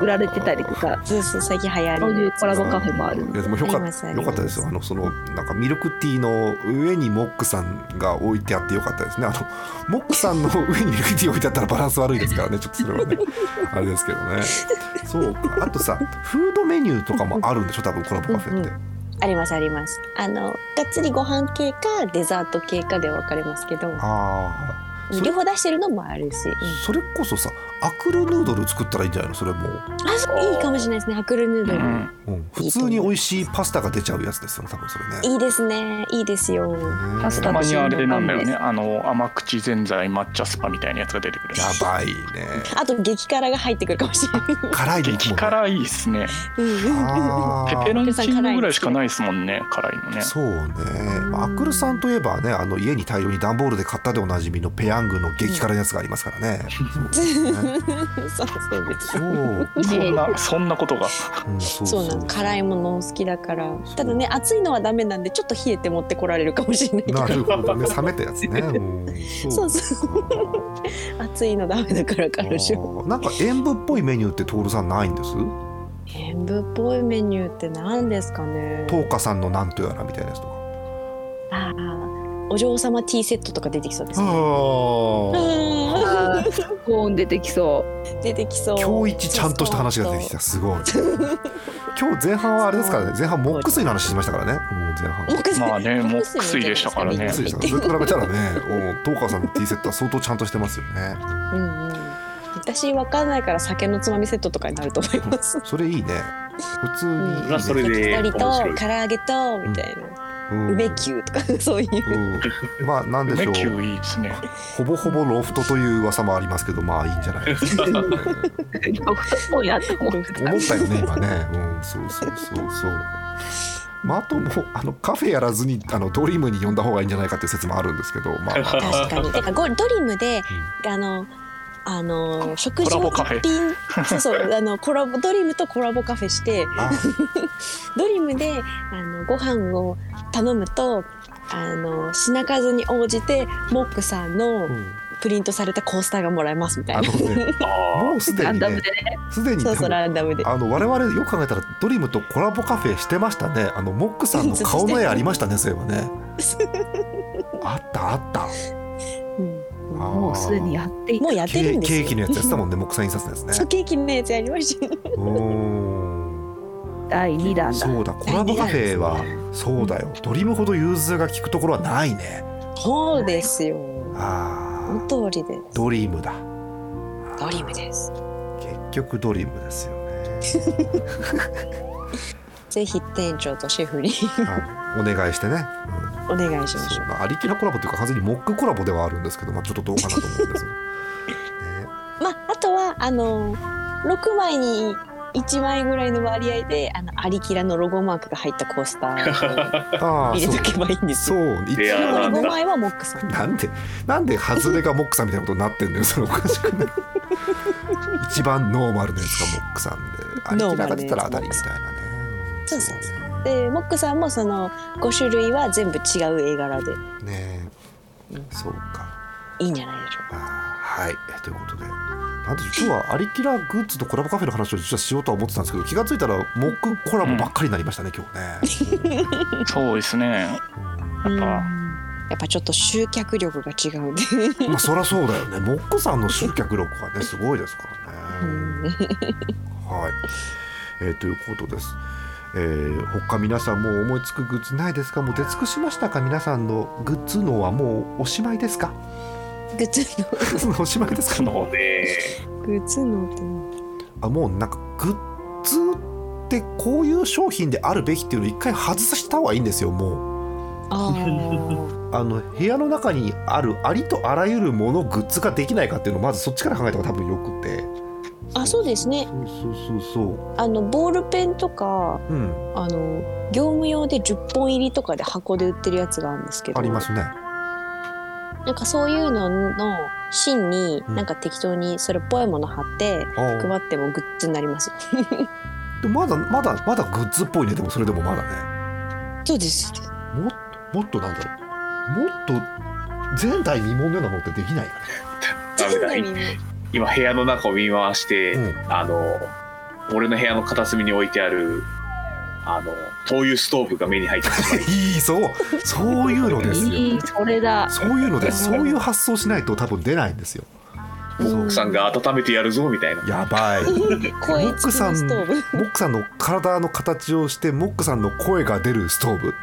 Speaker 4: 売られてたりとか。
Speaker 6: そうそう最近流行り。
Speaker 4: そういうコラボカフェもある。
Speaker 2: いやでもよかよかったですよ。あのそのなんかミルクティーの上にモックさんが置いてあってよかったですね。あのモックさんの上にミルクティー置いてあったらバランス悪いですからね。ちょっとそれはね [LAUGHS] あれですけどね。そうか。あとさフードメニューとかもあるんでしょ？多分コラボカフェって、
Speaker 6: うんありますあります。あのがっつりご飯系かデザート系かで分かれますけど。
Speaker 2: ああ
Speaker 6: 両方出してるのもあるし、うん。
Speaker 2: それこそさアクルヌードル作ったらいいんじゃないの？それもう、
Speaker 6: あそういいかもしれないですねアクルヌードル、
Speaker 5: うん。
Speaker 2: うん、普通に美味しいパスタが出ちゃうやつですよね多分それね。
Speaker 6: いいですねいいですよ。
Speaker 2: ね
Speaker 4: パスタ
Speaker 5: たまにあれなんだよねあの甘口ぜんざい抹茶スパみたいなやつが出てくる
Speaker 2: やばいね。
Speaker 6: あと激辛が入ってくるかもしれない。
Speaker 2: 辛いね
Speaker 5: 激辛いいっすね。ペペロンチーノぐらいしかないですもんね辛いのね。
Speaker 2: そうね、まあ、アクルさんといえばねあの家に大量に段ボールで買ったでおなじみのペヤングの激辛のやつがありますからね。
Speaker 6: そうそうです
Speaker 2: そう、
Speaker 5: そんなそんなことが。
Speaker 2: うん、そう
Speaker 6: そうなん辛いもの好きだから。
Speaker 2: そう
Speaker 6: ただね熱いのはダメなんでちょっと冷えて持ってこられるかもしれない
Speaker 2: なるほどね。冷めたやつね。[LAUGHS] うん
Speaker 6: そう。そう熱いのダメだから彼女。
Speaker 2: あーなんか塩分っぽいメニューって徹さんないんです？
Speaker 6: 塩分っぽいメニューって何ですかね。
Speaker 2: 東花さんのなんとやらみたいなやつとか。
Speaker 6: あーお嬢様ティーセットとか出てきそうですね。
Speaker 2: あ
Speaker 6: うん。
Speaker 4: あーコーン出てきそ
Speaker 6: 出てきそう。
Speaker 2: 今日一ちゃんとした話が出てきた。すごい。今日前半はあれですからね。前半モック水の話しましたからね。もう前半。
Speaker 6: モックス。
Speaker 5: まあねモック水でしたからね。
Speaker 2: モック水でした。からそれと比べたらね、うん東花さんのティーセットは相当ちゃんとしてますよね。
Speaker 6: うんうん。私わかんないから酒のつまみセットとかになると思います。
Speaker 2: それいいね。普通にいいね。
Speaker 6: うん。
Speaker 3: まあそれで
Speaker 6: と唐揚げとみたいな、
Speaker 2: うん
Speaker 6: 梅キューとか [LAUGHS] そういう。
Speaker 2: うん、まあなんでしょう。
Speaker 5: 梅キューいいですね。
Speaker 2: ほぼほぼロフトという噂もありますけどまあいいんじゃない？ですか。
Speaker 4: ロフトっぽいなって思ってた。
Speaker 2: 思ったよね今ね。うん。そうそうそうそう。まああともうあのカフェやらずにあのドリームに呼んだ方がいいんじゃないかっていう説もあるんですけどまあ。まあ
Speaker 6: 確かに。だからゴドリムで、あのあの食事を一品。[LAUGHS] そうそう。あのコラボドリムとコラボカフェして。
Speaker 2: あ。[LAUGHS]
Speaker 6: ドリムであのご飯を頼むとあの品数に応じてモックさんの
Speaker 2: うん。
Speaker 6: プリントされたコースターがもらえますみたいな。
Speaker 2: ね。[LAUGHS]
Speaker 3: あ
Speaker 2: もうすで
Speaker 4: ラン
Speaker 2: にね
Speaker 4: ダムでね。
Speaker 2: すでに
Speaker 6: そうそうランダムで。
Speaker 2: あの我々よく考えたらドリームとコラボカフェしてましたね。あのモックさんの顔の絵ありましたねそういえばね。あったあった
Speaker 4: もうすでにやってい
Speaker 6: もう
Speaker 4: た。
Speaker 6: やってるんですよ。
Speaker 2: ケーキのやつやってたもんね木産印刷のやつね。
Speaker 6: そうケーキのやつやりました
Speaker 2: うー。ん
Speaker 4: 第二弾だ。
Speaker 2: そうだコラボカフェはそうだよ。ドリームほど融通が利くところはないね。
Speaker 6: そうですよ。
Speaker 2: あ
Speaker 6: その
Speaker 2: ー
Speaker 6: 通りで
Speaker 2: ドリームだ。
Speaker 6: ドリムです。
Speaker 2: 結局ドリームですよね [LAUGHS]
Speaker 6: ぜひ店長とシェフに
Speaker 2: はい。お願いしてね、[LAUGHS]
Speaker 6: お願いし
Speaker 2: うん、
Speaker 6: ましょう
Speaker 2: あありきらコラボというか完全にモックコラボではあるんですけど、まあ、ちょっとどうかなと思うんです [LAUGHS] ね。
Speaker 6: まああとはあの6枚に1枚ぐらいの割合であのアリキラのロゴマークが入ったコースターを [LAUGHS]
Speaker 2: ああそう
Speaker 6: 入れとけばいいんです
Speaker 2: そ
Speaker 6: よ。
Speaker 2: う。一応
Speaker 3: なんだ
Speaker 6: 5枚はモックさん。
Speaker 2: なんでなんでハズレがモックさんみたいなことになってんのよ。それおかしくない。一番ノーマルなやつがモックさんでアリキラが出たら当たりみたいなね
Speaker 6: そうそうそう。でモックさんもその5種類は全部違う絵柄で。
Speaker 2: ねえ。そうか。
Speaker 6: いいんじゃないでしょうか。
Speaker 2: はい。えということで。なんでしょう今日はアリキラグッズとコラボカフェの話を実はしようとは思ってたんですけど気がついたらモックコラボばっかりになりましたね、今日ね。[LAUGHS]
Speaker 5: そうですね。
Speaker 2: うん。
Speaker 5: やっぱ。
Speaker 6: やっぱちょっと集客力が違うんで。
Speaker 2: まあそりゃそうだよね。モックさんの集客力はねすごいですからね。
Speaker 6: うん。
Speaker 2: はい、えーということです。えー、他皆さんもう思いつくグッズないですか？もう出尽くしましたか？皆さんのグッズのはもうおしまいですか？
Speaker 6: グッズの。
Speaker 2: グッズのおしまいですか？
Speaker 5: その
Speaker 3: で
Speaker 6: グッズのって。
Speaker 2: あもうなんかグッズってこういう商品であるべきっていうのを一回外させた方がいいんですよもう。
Speaker 6: あ [LAUGHS]
Speaker 2: あの部屋の中にあるありとあらゆるものグッズができないかっていうのをまずそっちから考えた方が多分よくて
Speaker 6: ああそうですね。
Speaker 2: そうそうそうそう。
Speaker 6: あのボールペンとか
Speaker 2: うん。
Speaker 6: あの業務用で10本入りとかで箱で売ってるやつがあるんですけど。
Speaker 2: ありますね。
Speaker 6: なんかそういうのの芯に
Speaker 2: うん。
Speaker 6: なんか適当にそれっぽいもの貼って配ってもグッズになります。よ [LAUGHS]
Speaker 2: でもまだまだまだグッズっぽいね。でもそれでもまだね。
Speaker 6: そうです。
Speaker 2: ももっとなんだろう。もっと前代未聞のようなのってできない [LAUGHS] か
Speaker 3: ダメだい今部屋の中を見回して、
Speaker 2: うん。
Speaker 3: あの俺の部屋の片隅に置いてあるあの灯油ストーブが目に入ってしま [LAUGHS] い
Speaker 2: いいそう。そういうのですよ。
Speaker 4: いいそれだ。
Speaker 2: そういうのです。そういう発想しないと多分出ないんですよ。
Speaker 3: モックさんが温めてやるぞみたいな。
Speaker 2: やばい。[LAUGHS]
Speaker 6: 声付きのストーブ。
Speaker 2: モックさんの体の形をしてモックさんの声が出るストーブ。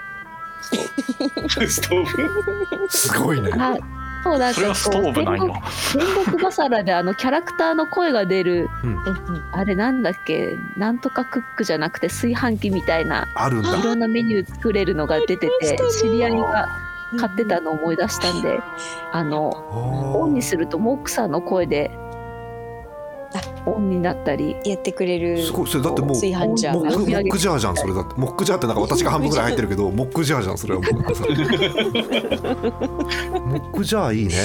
Speaker 2: [LAUGHS]
Speaker 3: ストーブ？
Speaker 2: すごいね。
Speaker 4: あそうなんか
Speaker 5: ストーブなんよ
Speaker 4: 天国バサラであのキャラクターの声が出る
Speaker 6: うん。うん
Speaker 4: あれなんだっけ？なんとかクックじゃなくて炊飯器みたいな
Speaker 2: あるんだ。
Speaker 4: いろんなメニュー作れるのが出てて知り合いが買ってたのを思い出したんであのオンにするとモックさんの声でオンになったり
Speaker 6: やってくれる
Speaker 2: すごいそれだってもう
Speaker 6: 炊飯ジャーが
Speaker 2: モックジャーじゃんそれだって。モックジャーってなんか [LAUGHS] 私が半分ぐらい入ってるけどモックジャーじゃんそれはモックさんモックジャーいいね。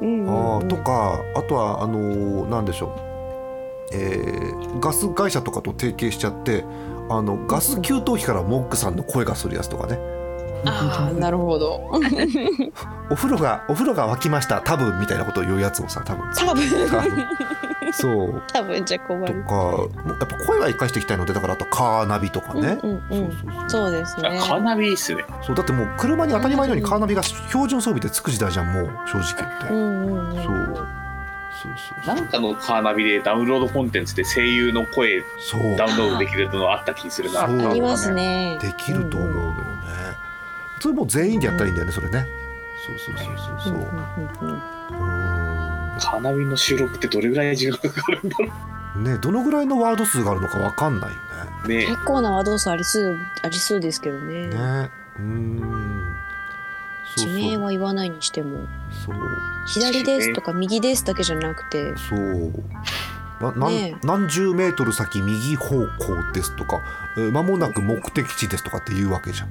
Speaker 6: うんうん
Speaker 2: あとかあとはあのーなんでしょう、えーガス会社とかと提携しちゃってあのガス給湯器からモックさんの声がするやつとかね。
Speaker 6: あーなるほど。[LAUGHS]
Speaker 2: お風呂がお風呂が沸きました。多分みたいなことを言うやつをさ多分。
Speaker 6: 多分。
Speaker 2: 多分そう。[LAUGHS]
Speaker 6: 多分じゃ困る。
Speaker 2: とかやっぱ声は生かしていきたいのでだからあとカーナビとかね、
Speaker 6: うんうんうん。そうです
Speaker 3: あ
Speaker 6: ね
Speaker 3: カーナビいいっすね
Speaker 2: そうだってもう車に当たり前のようにカーナビが標準装備でつく時代じゃんもう正直言って、
Speaker 6: うんうんうん。
Speaker 2: そう。そうそう
Speaker 3: なんかのカーナビでダウンロードコンテンツで声優の声
Speaker 2: そう。
Speaker 3: ダウンロードできるのあった気するな。
Speaker 2: そう。
Speaker 6: ありますね。
Speaker 2: できると思うのよね、それもう全員でやったらいいんだよねそれね。そうそうそうそう。そう
Speaker 6: うんうんうんうん
Speaker 2: う
Speaker 3: カーナビの収録ってどれぐらい時間かかるんだろ
Speaker 2: ーんねどのぐらいのワード数があるのかわかんないよ
Speaker 3: うね。
Speaker 6: 結構なワード数ありそうありそうですけどね。
Speaker 2: ね。ねうーん。そう
Speaker 6: 地名は言わないにしても。
Speaker 2: そう。
Speaker 6: 左ですとか右ですだけじゃなくて。
Speaker 2: そう。ななん
Speaker 6: ねえ。
Speaker 2: 何十メートル先右方向ですとかえー間もなく目的地ですとかって言うわけじゃん。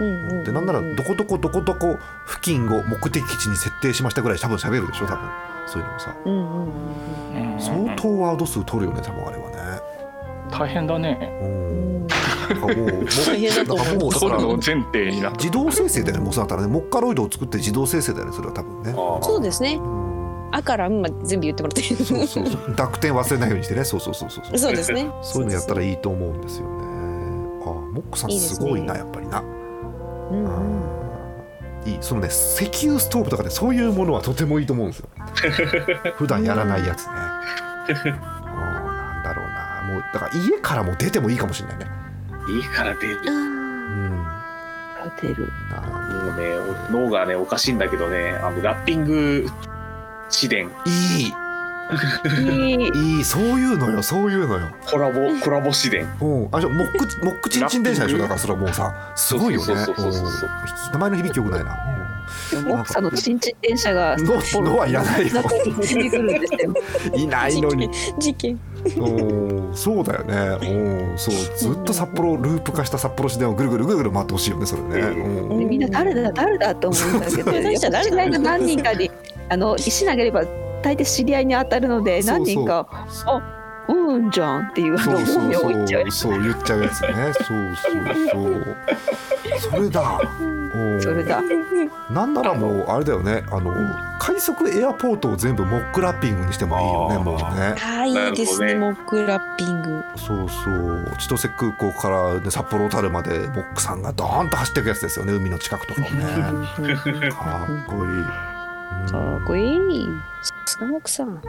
Speaker 6: うんうんうん
Speaker 2: でなんならどこどこどこどこ付近を目的地に設定しましたぐらい多分喋るでしょ多分そういうのもさ。
Speaker 6: うんうんうん
Speaker 5: うん。
Speaker 2: 相当ワード数取るよね多分あれはね。
Speaker 5: 大変だね。
Speaker 2: うん。
Speaker 6: うん
Speaker 2: なんかもうもう
Speaker 6: 大変だと思う。
Speaker 2: もうだから
Speaker 5: それの前提になって
Speaker 2: 自動生成だよねもうそうだったらね。モッカロイドを作って自動生成だよねそれは多分ね。
Speaker 3: あ
Speaker 6: そうですね。
Speaker 2: うん
Speaker 6: あからんま全部言ってもらって
Speaker 2: そうそうそう。[LAUGHS] 濁点忘れないようにしてね。そうそうそうそうそう。
Speaker 6: そうですね。
Speaker 2: そういうのやったらいいと思うんですよね。あモックさん
Speaker 6: す
Speaker 2: ごいなやっぱりな。
Speaker 6: うんうん
Speaker 2: いいそのね石油ストーブとかねそういうものはとてもいいと思うんですよ。[LAUGHS] 普段やらないやつね。うん。なんだろうな。もうだから家からも出てもいいかもしれないね。
Speaker 3: いいから出る。
Speaker 2: うん。
Speaker 4: 出る。
Speaker 2: な
Speaker 3: もうね脳がねおかしいんだけどね。あのラッピング自伝
Speaker 2: いい
Speaker 4: いい。
Speaker 2: いいそういうのよそういうのよ。
Speaker 3: コラボコラボ自伝
Speaker 2: うん。あじゃあモックモックチンチン電車でしょ？だからそれはもうさすごいよね。
Speaker 3: そうそうそうそうそう。
Speaker 2: うん。名前の響きよくないな。
Speaker 4: モックさんのチンチン電車が
Speaker 2: ののはいらないよ。[LAUGHS] いないのに。
Speaker 6: 事件
Speaker 2: うん。そうだよね。うん。そう。ずっと札幌ループ化した札幌市電をぐるぐるぐるぐる回ってほしいよねそれね。うん。
Speaker 4: でみんな誰だ誰だと思うんだけど
Speaker 6: そうそうそう。
Speaker 4: 知り合いが何人かにあの石投げれば大抵知り合いに当たるので
Speaker 2: そうそう。
Speaker 4: 何人かあうんじゃんっていう
Speaker 2: そうそう
Speaker 4: 本名を言っちゃう。
Speaker 2: そうそう言っちゃうやつね。そうそうそう。それだ。う [LAUGHS] ん
Speaker 4: それだ。
Speaker 2: なんならもうあれだよね。あの快速エアポートを全部モックラッピングにしてもいいよねもうね。
Speaker 6: あーいいですね
Speaker 3: な
Speaker 6: モックラッピング。
Speaker 2: そうそう。千歳空港から、ね、札幌小樽までモックさんがドーンと走っていくやつですよね海の近くとかをね。かっこいい、うん
Speaker 6: かっこいい。さすがモックさ。ん
Speaker 2: うん。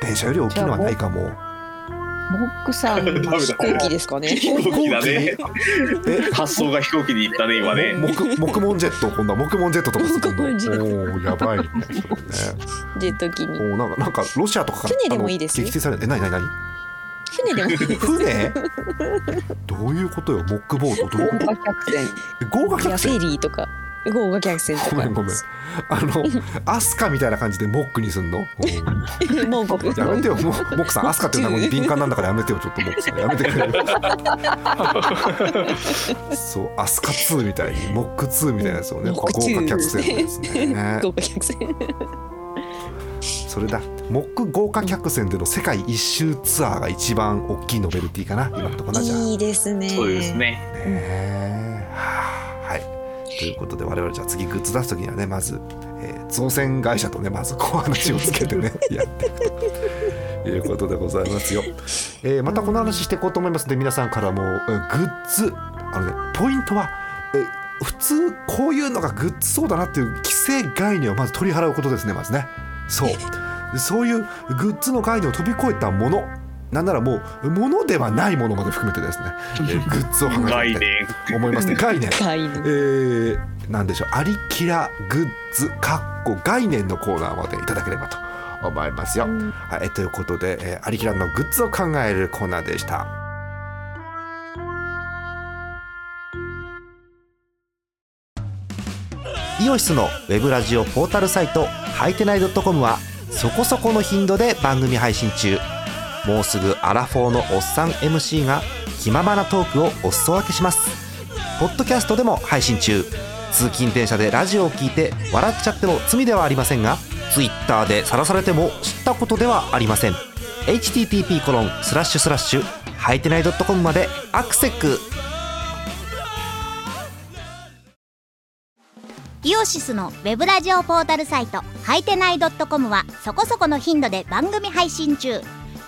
Speaker 2: 電車より大きいのはないかも。
Speaker 4: モックさん
Speaker 6: 飛行機ですかね。
Speaker 3: 飛行機だね。
Speaker 2: え [LAUGHS]
Speaker 3: 発想が飛行機に行ったね今ね。
Speaker 2: 木木門ジェット？今度は木門ジェットとか
Speaker 6: 木門ジェット。
Speaker 2: おーやばいね
Speaker 6: ジェット機に。
Speaker 2: おーなんかなんかロシアとか
Speaker 6: 船でもいいですよ。
Speaker 2: あの撃墜されえ何何何
Speaker 6: 船でもいいです。
Speaker 2: 船？どういうことよモックボートどう？いうこと
Speaker 4: 豪華客船？
Speaker 2: え豪華
Speaker 6: いやフェ
Speaker 2: 客船
Speaker 6: リーとか豪華客船とか。
Speaker 2: ごめんごめん。あのアスカみたいな感じでモックにすんの？お
Speaker 6: もう僕。
Speaker 2: ーやめてよ。モモックさんアスカって名前に敏感なんだからやめてよ。ちょっとモックさんやめてくれ [LAUGHS] そうアスカ2みたいにモック2みたいなやつをね
Speaker 6: モック
Speaker 2: 豪華
Speaker 6: 2
Speaker 2: 客船ですね。
Speaker 6: 豪華客船。
Speaker 2: それだ。モック豪華客船での世界一周ツアーが一番大きいノベルティかな。今のところなじゃあ。
Speaker 6: いいですね。
Speaker 3: そうですね。
Speaker 2: ねえ。はあ。はいということで我々じゃあ次グッズ出す時にはねまず、えー造船会社とねまずこう話をつけてね [LAUGHS] やっていくということでございますよ、えーまたこの話していこうと思いますので皆さんからも、えーグッズあのねポイントは、えー普通こういうのがグッズそうだなっていう規制概念をまず取り払うことですねまずね。そう。でそういうグッズの概念を飛び越えたものなんならもうものではないものまで含めてですね、えーグッズを考えていきたい
Speaker 3: 概念。
Speaker 2: と思いますね。[LAUGHS] 概念。
Speaker 6: 概念。
Speaker 2: えー、なんでしょう。アリキラグッズかっこ概念のコーナーまでいただければと思いますよ。はい、ということで、えーアリキラのグッズを考えるコーナーでした。
Speaker 1: イオシスのウェブラジオポータルサイトはいてない .com はそこそこの頻度で番組配信中もうすぐアラフォーのおっさん MC が気ままなトークをお裾分けします。ポッドキャストでも配信中。通勤電車でラジオを聞いて笑っちゃっても罪ではありませんが Twitter で晒されても知ったことではありません。http コロンスラッシュスラッシュはいてない .com までアクセック
Speaker 7: イオシスのウェブラジオポータルサイトはいてない .com はそこそこの頻度で番組配信中。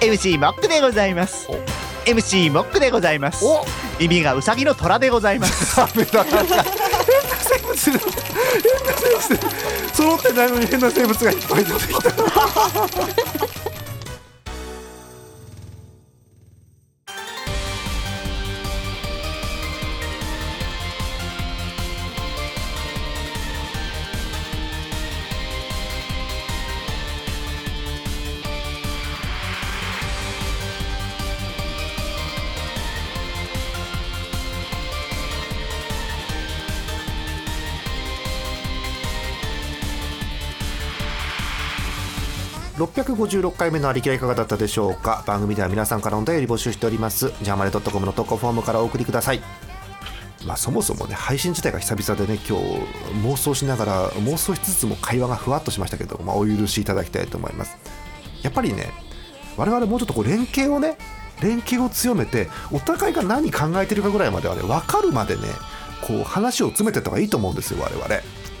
Speaker 8: MC モックでございます。MC モックでございます。耳がウサギの虎でございます。[LAUGHS]
Speaker 2: 変な生物揃ってないのに変な生物がいっぱい出てきた。656回目のありきらいかがだったでしょうか。番組では皆さんからのお便り募集しております。ジャーマネドットコムの投稿フォームからお送りください。まあそもそもね配信自体が久々でね今日妄想しながら妄想しつつも会話がふわっとしましたけど、まあ、お許しいただきたいと思います。やっぱりね我々もうちょっとこう連携をね連携を強めてお互いが何考えてるかぐらいまではね分かるまでねこう話を詰めてった方がいいと思うんですよ我々。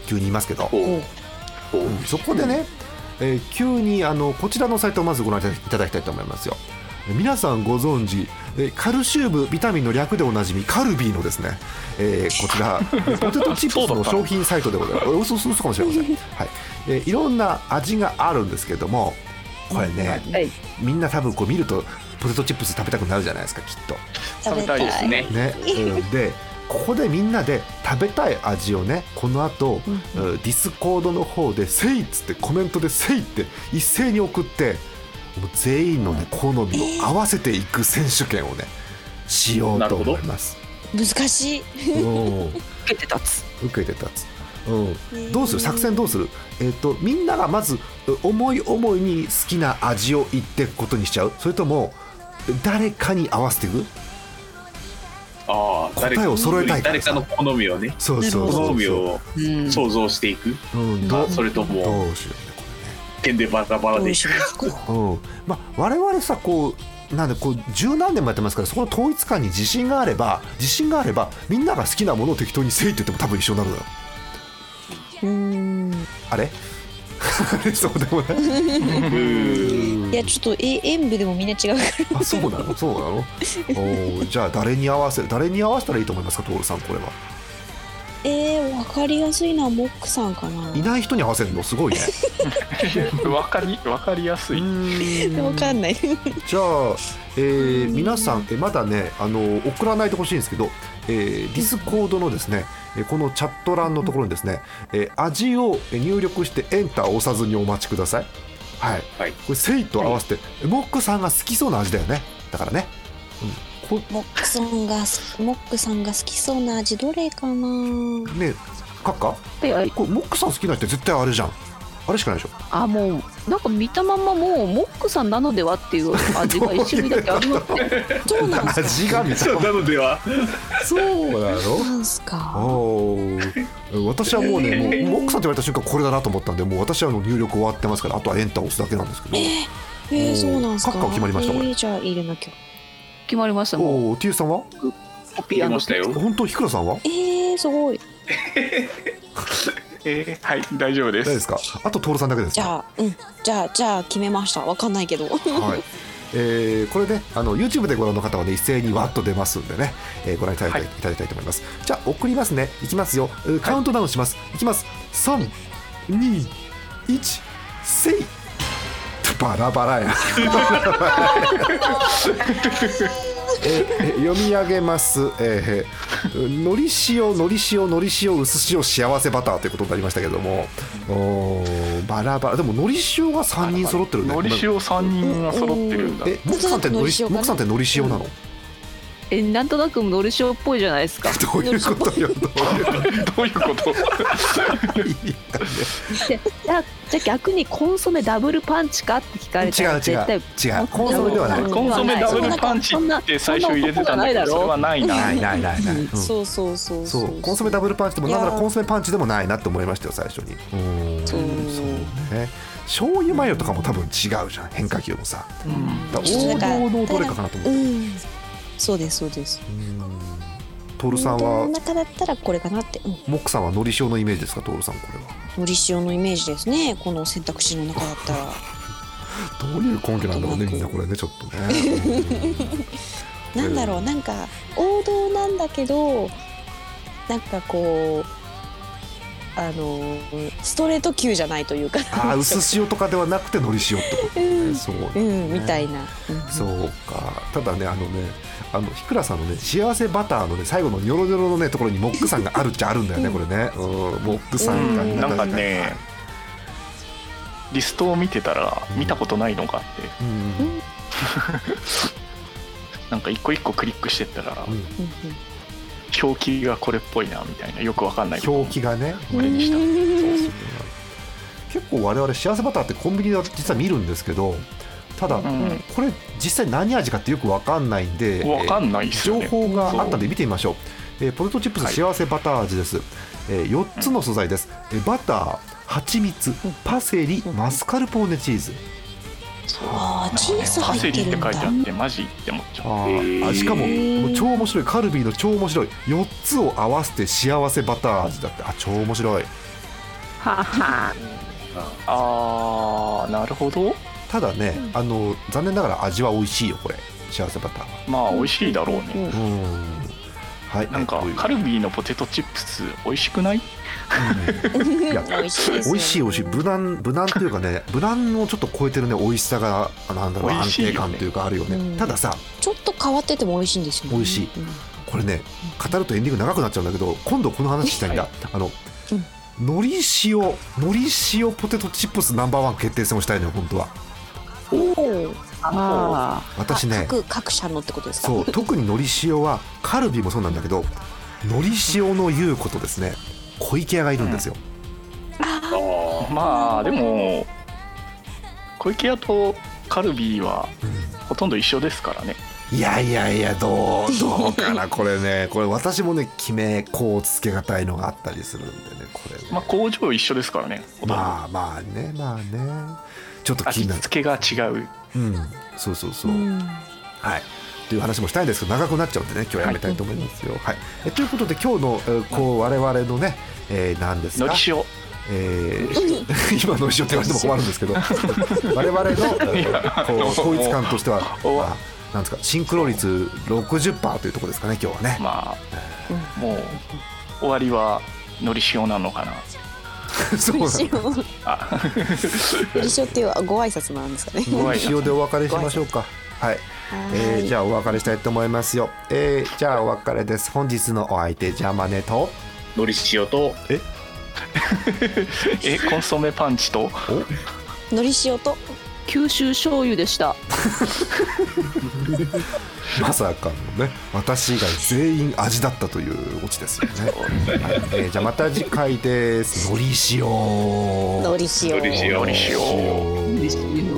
Speaker 2: 急に言いますけど、
Speaker 3: おう
Speaker 2: ん。そこでね、えー急にあのこちらのサイトをまずご覧いただきたいと思いますよ。えー皆さんご存知えーカルシウムビタミンの略でおなじみカルビーのですね、えーこちら [LAUGHS] ポテトチップスの商品サイトでございます。嘘嘘嘘かもしれません、[LAUGHS] はい。えーいろんな味があるんですけどもこれね、
Speaker 4: はい。
Speaker 2: みんな多分こう見るとポテトチップス食べたくなるじゃないですかきっと。
Speaker 5: 食べたいですね。
Speaker 2: ね、うん。でここでみんなで食べたい味をねこの後、うんディスコードの方で「せい」っつってコメントで「せい」って一斉に送ってもう全員のね好みを合わせていく選手権をねしようと思います。
Speaker 6: 難しい。
Speaker 2: うん。
Speaker 4: 受けて立つ。
Speaker 2: 受けて立つ、うん、どうする？作戦どうする？えっ、とみんながまず思い思いに好きな味を言っていくことにしちゃう？それとも誰かに合わせていく？
Speaker 3: ああ誰
Speaker 2: 答えを揃えたいから
Speaker 3: 誰
Speaker 2: さ
Speaker 3: かの好みをね
Speaker 2: そうそうそう
Speaker 3: 好みを
Speaker 4: うん。
Speaker 3: 想像していく。
Speaker 2: うん、どう
Speaker 3: それとも
Speaker 2: どうしようねこ
Speaker 3: 点でバラバラで
Speaker 6: どう
Speaker 2: ん。まあ、我々さこうなんでこう十何年もやってますからそこの統一感に自信があれば自信があればみんなが好きなものを適当にせいって言っても多分一緒になるのよ。
Speaker 6: うーん。
Speaker 2: あれ？そうでもない。
Speaker 6: いやちょっとえ演舞でもみんな違うから。
Speaker 2: あそうなの？そうなの？おーじゃあ誰に合わせ誰に合わせたらいいと思いますか徹さんこれは？
Speaker 6: えー、わかりやすいのはモックさんかな。い
Speaker 2: ない人に合わせるの？すごいね。
Speaker 5: わかりわかりやすい。
Speaker 6: わかんない。
Speaker 2: じゃあ、えー皆さんえまだねあの送らないでほしいんですけど、えーディスコードのですねえーこのチャット欄のところにですね、えー味を入力してエンターを押さずにお待ちください。はい、
Speaker 3: はい。
Speaker 2: これ「せい」と合わせて、モックさんが好きそうな味だよね。だからね、うん、こ
Speaker 6: モックさんがモックさんが好きそうな味どれかな？
Speaker 2: ねカッカ？これモックさん好きな人って絶対あれじゃんあれしかないでしょ。
Speaker 4: あもうなんか見たまんまもうモックさんなのではっていう味が一種類だけあります。ね
Speaker 6: そうなんです。か
Speaker 2: 味が見た
Speaker 3: そうなのでは。
Speaker 2: そうなの
Speaker 6: なんすか。
Speaker 2: 私はもうねもうモックさんって言われた瞬間これだなと思ったんでもう私はあの入力終わってますからあとはエンターを押すだけなんですけど。
Speaker 6: えー、そうなんすか。
Speaker 2: カッカは決まりましたこれ。
Speaker 6: えー、じゃあ入れなきゃ。
Speaker 4: 決まりました
Speaker 2: おお T さんは？
Speaker 4: コピー
Speaker 3: ましたよ。
Speaker 2: 本当ひくらさんは？
Speaker 6: えー、すごい [LAUGHS]
Speaker 5: えーはい大丈夫です。
Speaker 2: 誰ですか？あと徹さんだけですか？
Speaker 6: じゃあうん。じゃあじゃあ決めました。わかんないけど。
Speaker 2: はい。えーこれねあの YouTube でご覧の方はね一斉にワッと出ますんでね、えーご覧いただいたい,、
Speaker 5: はい。
Speaker 2: ただきたいと思います。じゃあ送りますね。いきますよ。うカウントダウンします、い、きます。321せい。バラバラや。[LAUGHS] [LAUGHS] [LAUGHS] ええ読み上げます、えー、のり塩のり塩のり塩薄塩幸せバターということになりましたけども。おーバラバラ。でものり塩が3人揃ってるね
Speaker 5: のり塩三人が揃ってるんだ。
Speaker 2: え、モクさんってのり
Speaker 6: のり塩かな？
Speaker 2: モクさんってのり塩なの？
Speaker 4: えなんとなくのり塩っぽいじゃないですか
Speaker 2: どういうことよ。どういうこ
Speaker 5: どういうこと？
Speaker 2: と？
Speaker 4: でじゃ逆にコンソメダブルパンチかって聞かれたら
Speaker 2: 違う違う違う。コンソメではない。
Speaker 4: うん
Speaker 5: コンソメダブルパンチって最初入れてたんだけどそれはないな。
Speaker 2: ないないないない。うん
Speaker 6: そうそうそう
Speaker 2: そうコンソメダブルパンチでもなんならコンソメパンチでもないなって思いましたよ最初に。うん
Speaker 6: そう
Speaker 2: そうね。醤油マヨとかも多分違うじゃん変化球もさ。
Speaker 5: うん
Speaker 2: だ王道のどれかかなと思
Speaker 6: う
Speaker 2: う。
Speaker 6: んそうですそうです。
Speaker 2: うん。トールさん
Speaker 6: この
Speaker 2: は
Speaker 6: 中だったらこれかなって、うん、
Speaker 2: モックさんはのり塩のイメージですかトールさんこれは。
Speaker 6: のり塩のイメージですね。この選択肢の中だったら。[LAUGHS]
Speaker 2: どういう根拠なんだろうねみんなこれねちょっとね。う [LAUGHS] ん
Speaker 6: なんだろうなんか王道なんだけどなんかこうあのストレート級じゃないというか。
Speaker 2: ああ薄塩とかではなくてのり塩ってことね。そうね。
Speaker 6: うんみたいな、うん。
Speaker 2: そうか。ただねあのねあのひくらさんのね幸せバターのね最後のニョロニョロのねところにモックさんがあるっちゃあるんだよねこれね、うん、モックさんが
Speaker 5: うん。なんかねリストを見てたら見たことないのがあって。
Speaker 2: うん。[LAUGHS]
Speaker 5: なんか一個一個クリックしてったら
Speaker 2: うん
Speaker 6: うん
Speaker 5: 表記がこれっぽいなみたいな。よくわかんない。
Speaker 2: 表記がね。
Speaker 5: これにした。
Speaker 6: うん
Speaker 2: 結構我々幸せバターってコンビニで実は見るんですけどただ、
Speaker 5: うん。
Speaker 2: これ実際何味かってよくわかんないんで
Speaker 5: わかんないっすよ
Speaker 2: 情
Speaker 5: ね
Speaker 2: 報があったんで見てみましょう、えーポテトチップス幸せバター味です、え4つの素材です、えーバター蜂蜜パセリマスカルポーネチーズ
Speaker 5: そう
Speaker 6: あーチーズ
Speaker 5: パセリって書いてあってマジって思っちゃう。
Speaker 2: あしかももう超面白い。カルビーの超面白い。4つを合わせて幸せバター味だって。あ超面白い。
Speaker 4: はは。
Speaker 5: あーなるほど。
Speaker 2: ただね、あの残念ながら味は美味しいよこれ。幸せバターは。
Speaker 5: まあ美味しいだろうね。
Speaker 2: うん。はい。
Speaker 5: なんか
Speaker 2: えっと
Speaker 5: カルビーのポテトチップス美味しくない？
Speaker 2: うんいや
Speaker 6: 美味しい
Speaker 2: 美味しい美味しい。無難無難というかね無難をちょっと超えてるね美味しさがなんだろう
Speaker 5: ね。
Speaker 2: 定感というかあるよね。
Speaker 6: うん。
Speaker 2: たださ
Speaker 6: ちょっと変わってても美味しいんですよね。
Speaker 2: 美味しい。
Speaker 6: うん。
Speaker 2: これね語るとエンディング長くなっちゃうんだけど今度この話したいんだ、あののり塩のり塩ポテトチップスナンバーワン決定戦をしたいのよ本当は。
Speaker 6: おー。
Speaker 4: あ
Speaker 2: 私ね
Speaker 6: 各各社のってことですか？
Speaker 2: そう特にのり塩はカルビもそうなんだけどのり塩の言うことですね小池屋がいるんですよ、
Speaker 3: ああ
Speaker 5: まあでも小池屋とカルビーはほとんど一緒ですからね。
Speaker 2: いやいやいやどう [LAUGHS] どうかなこれね。これ私もね決めこうつけがたいのがあったりするんでねこれね。
Speaker 5: まあ工場一緒ですからねほとんど。
Speaker 2: まあまあねまあね。ちょっと気になる。
Speaker 5: 味付けが違う。
Speaker 2: うん。そうそうそう、
Speaker 6: うん。
Speaker 2: はいという話もしたいんですけど長くなっちゃうんでね今日はやめたいと思いますよ。はい。えということで今日の、えーこう我々のね、えー、何ですか
Speaker 5: のり塩
Speaker 2: えー [LAUGHS] 今の一緒って言われても困るんですけど [LAUGHS] 我々の、えーこう統一感としては、
Speaker 5: お
Speaker 2: まあ、なんですかシンクロ率60%というところですかね今日はね。
Speaker 5: まあもう終わりはのり塩なのかな。[LAUGHS]
Speaker 2: そうなん
Speaker 6: しよう
Speaker 5: あ。
Speaker 6: よりしおっていうご挨拶なんですかね。
Speaker 5: ご挨拶
Speaker 2: 塩でお別れしましょうか。はい、えーじゃあお別れしたいと思いますよ。えーじゃあお別れです。本日のお相手ジャマネと
Speaker 3: のり塩と [LAUGHS]
Speaker 5: え？コンソメパンチと？
Speaker 6: のり塩と
Speaker 4: 九州醤油でした [LAUGHS]
Speaker 2: まさかのね私以外全員味だったというオチですよね。はいえーじゃあまた次回です。のり塩。
Speaker 6: のり塩。
Speaker 3: のり塩
Speaker 5: の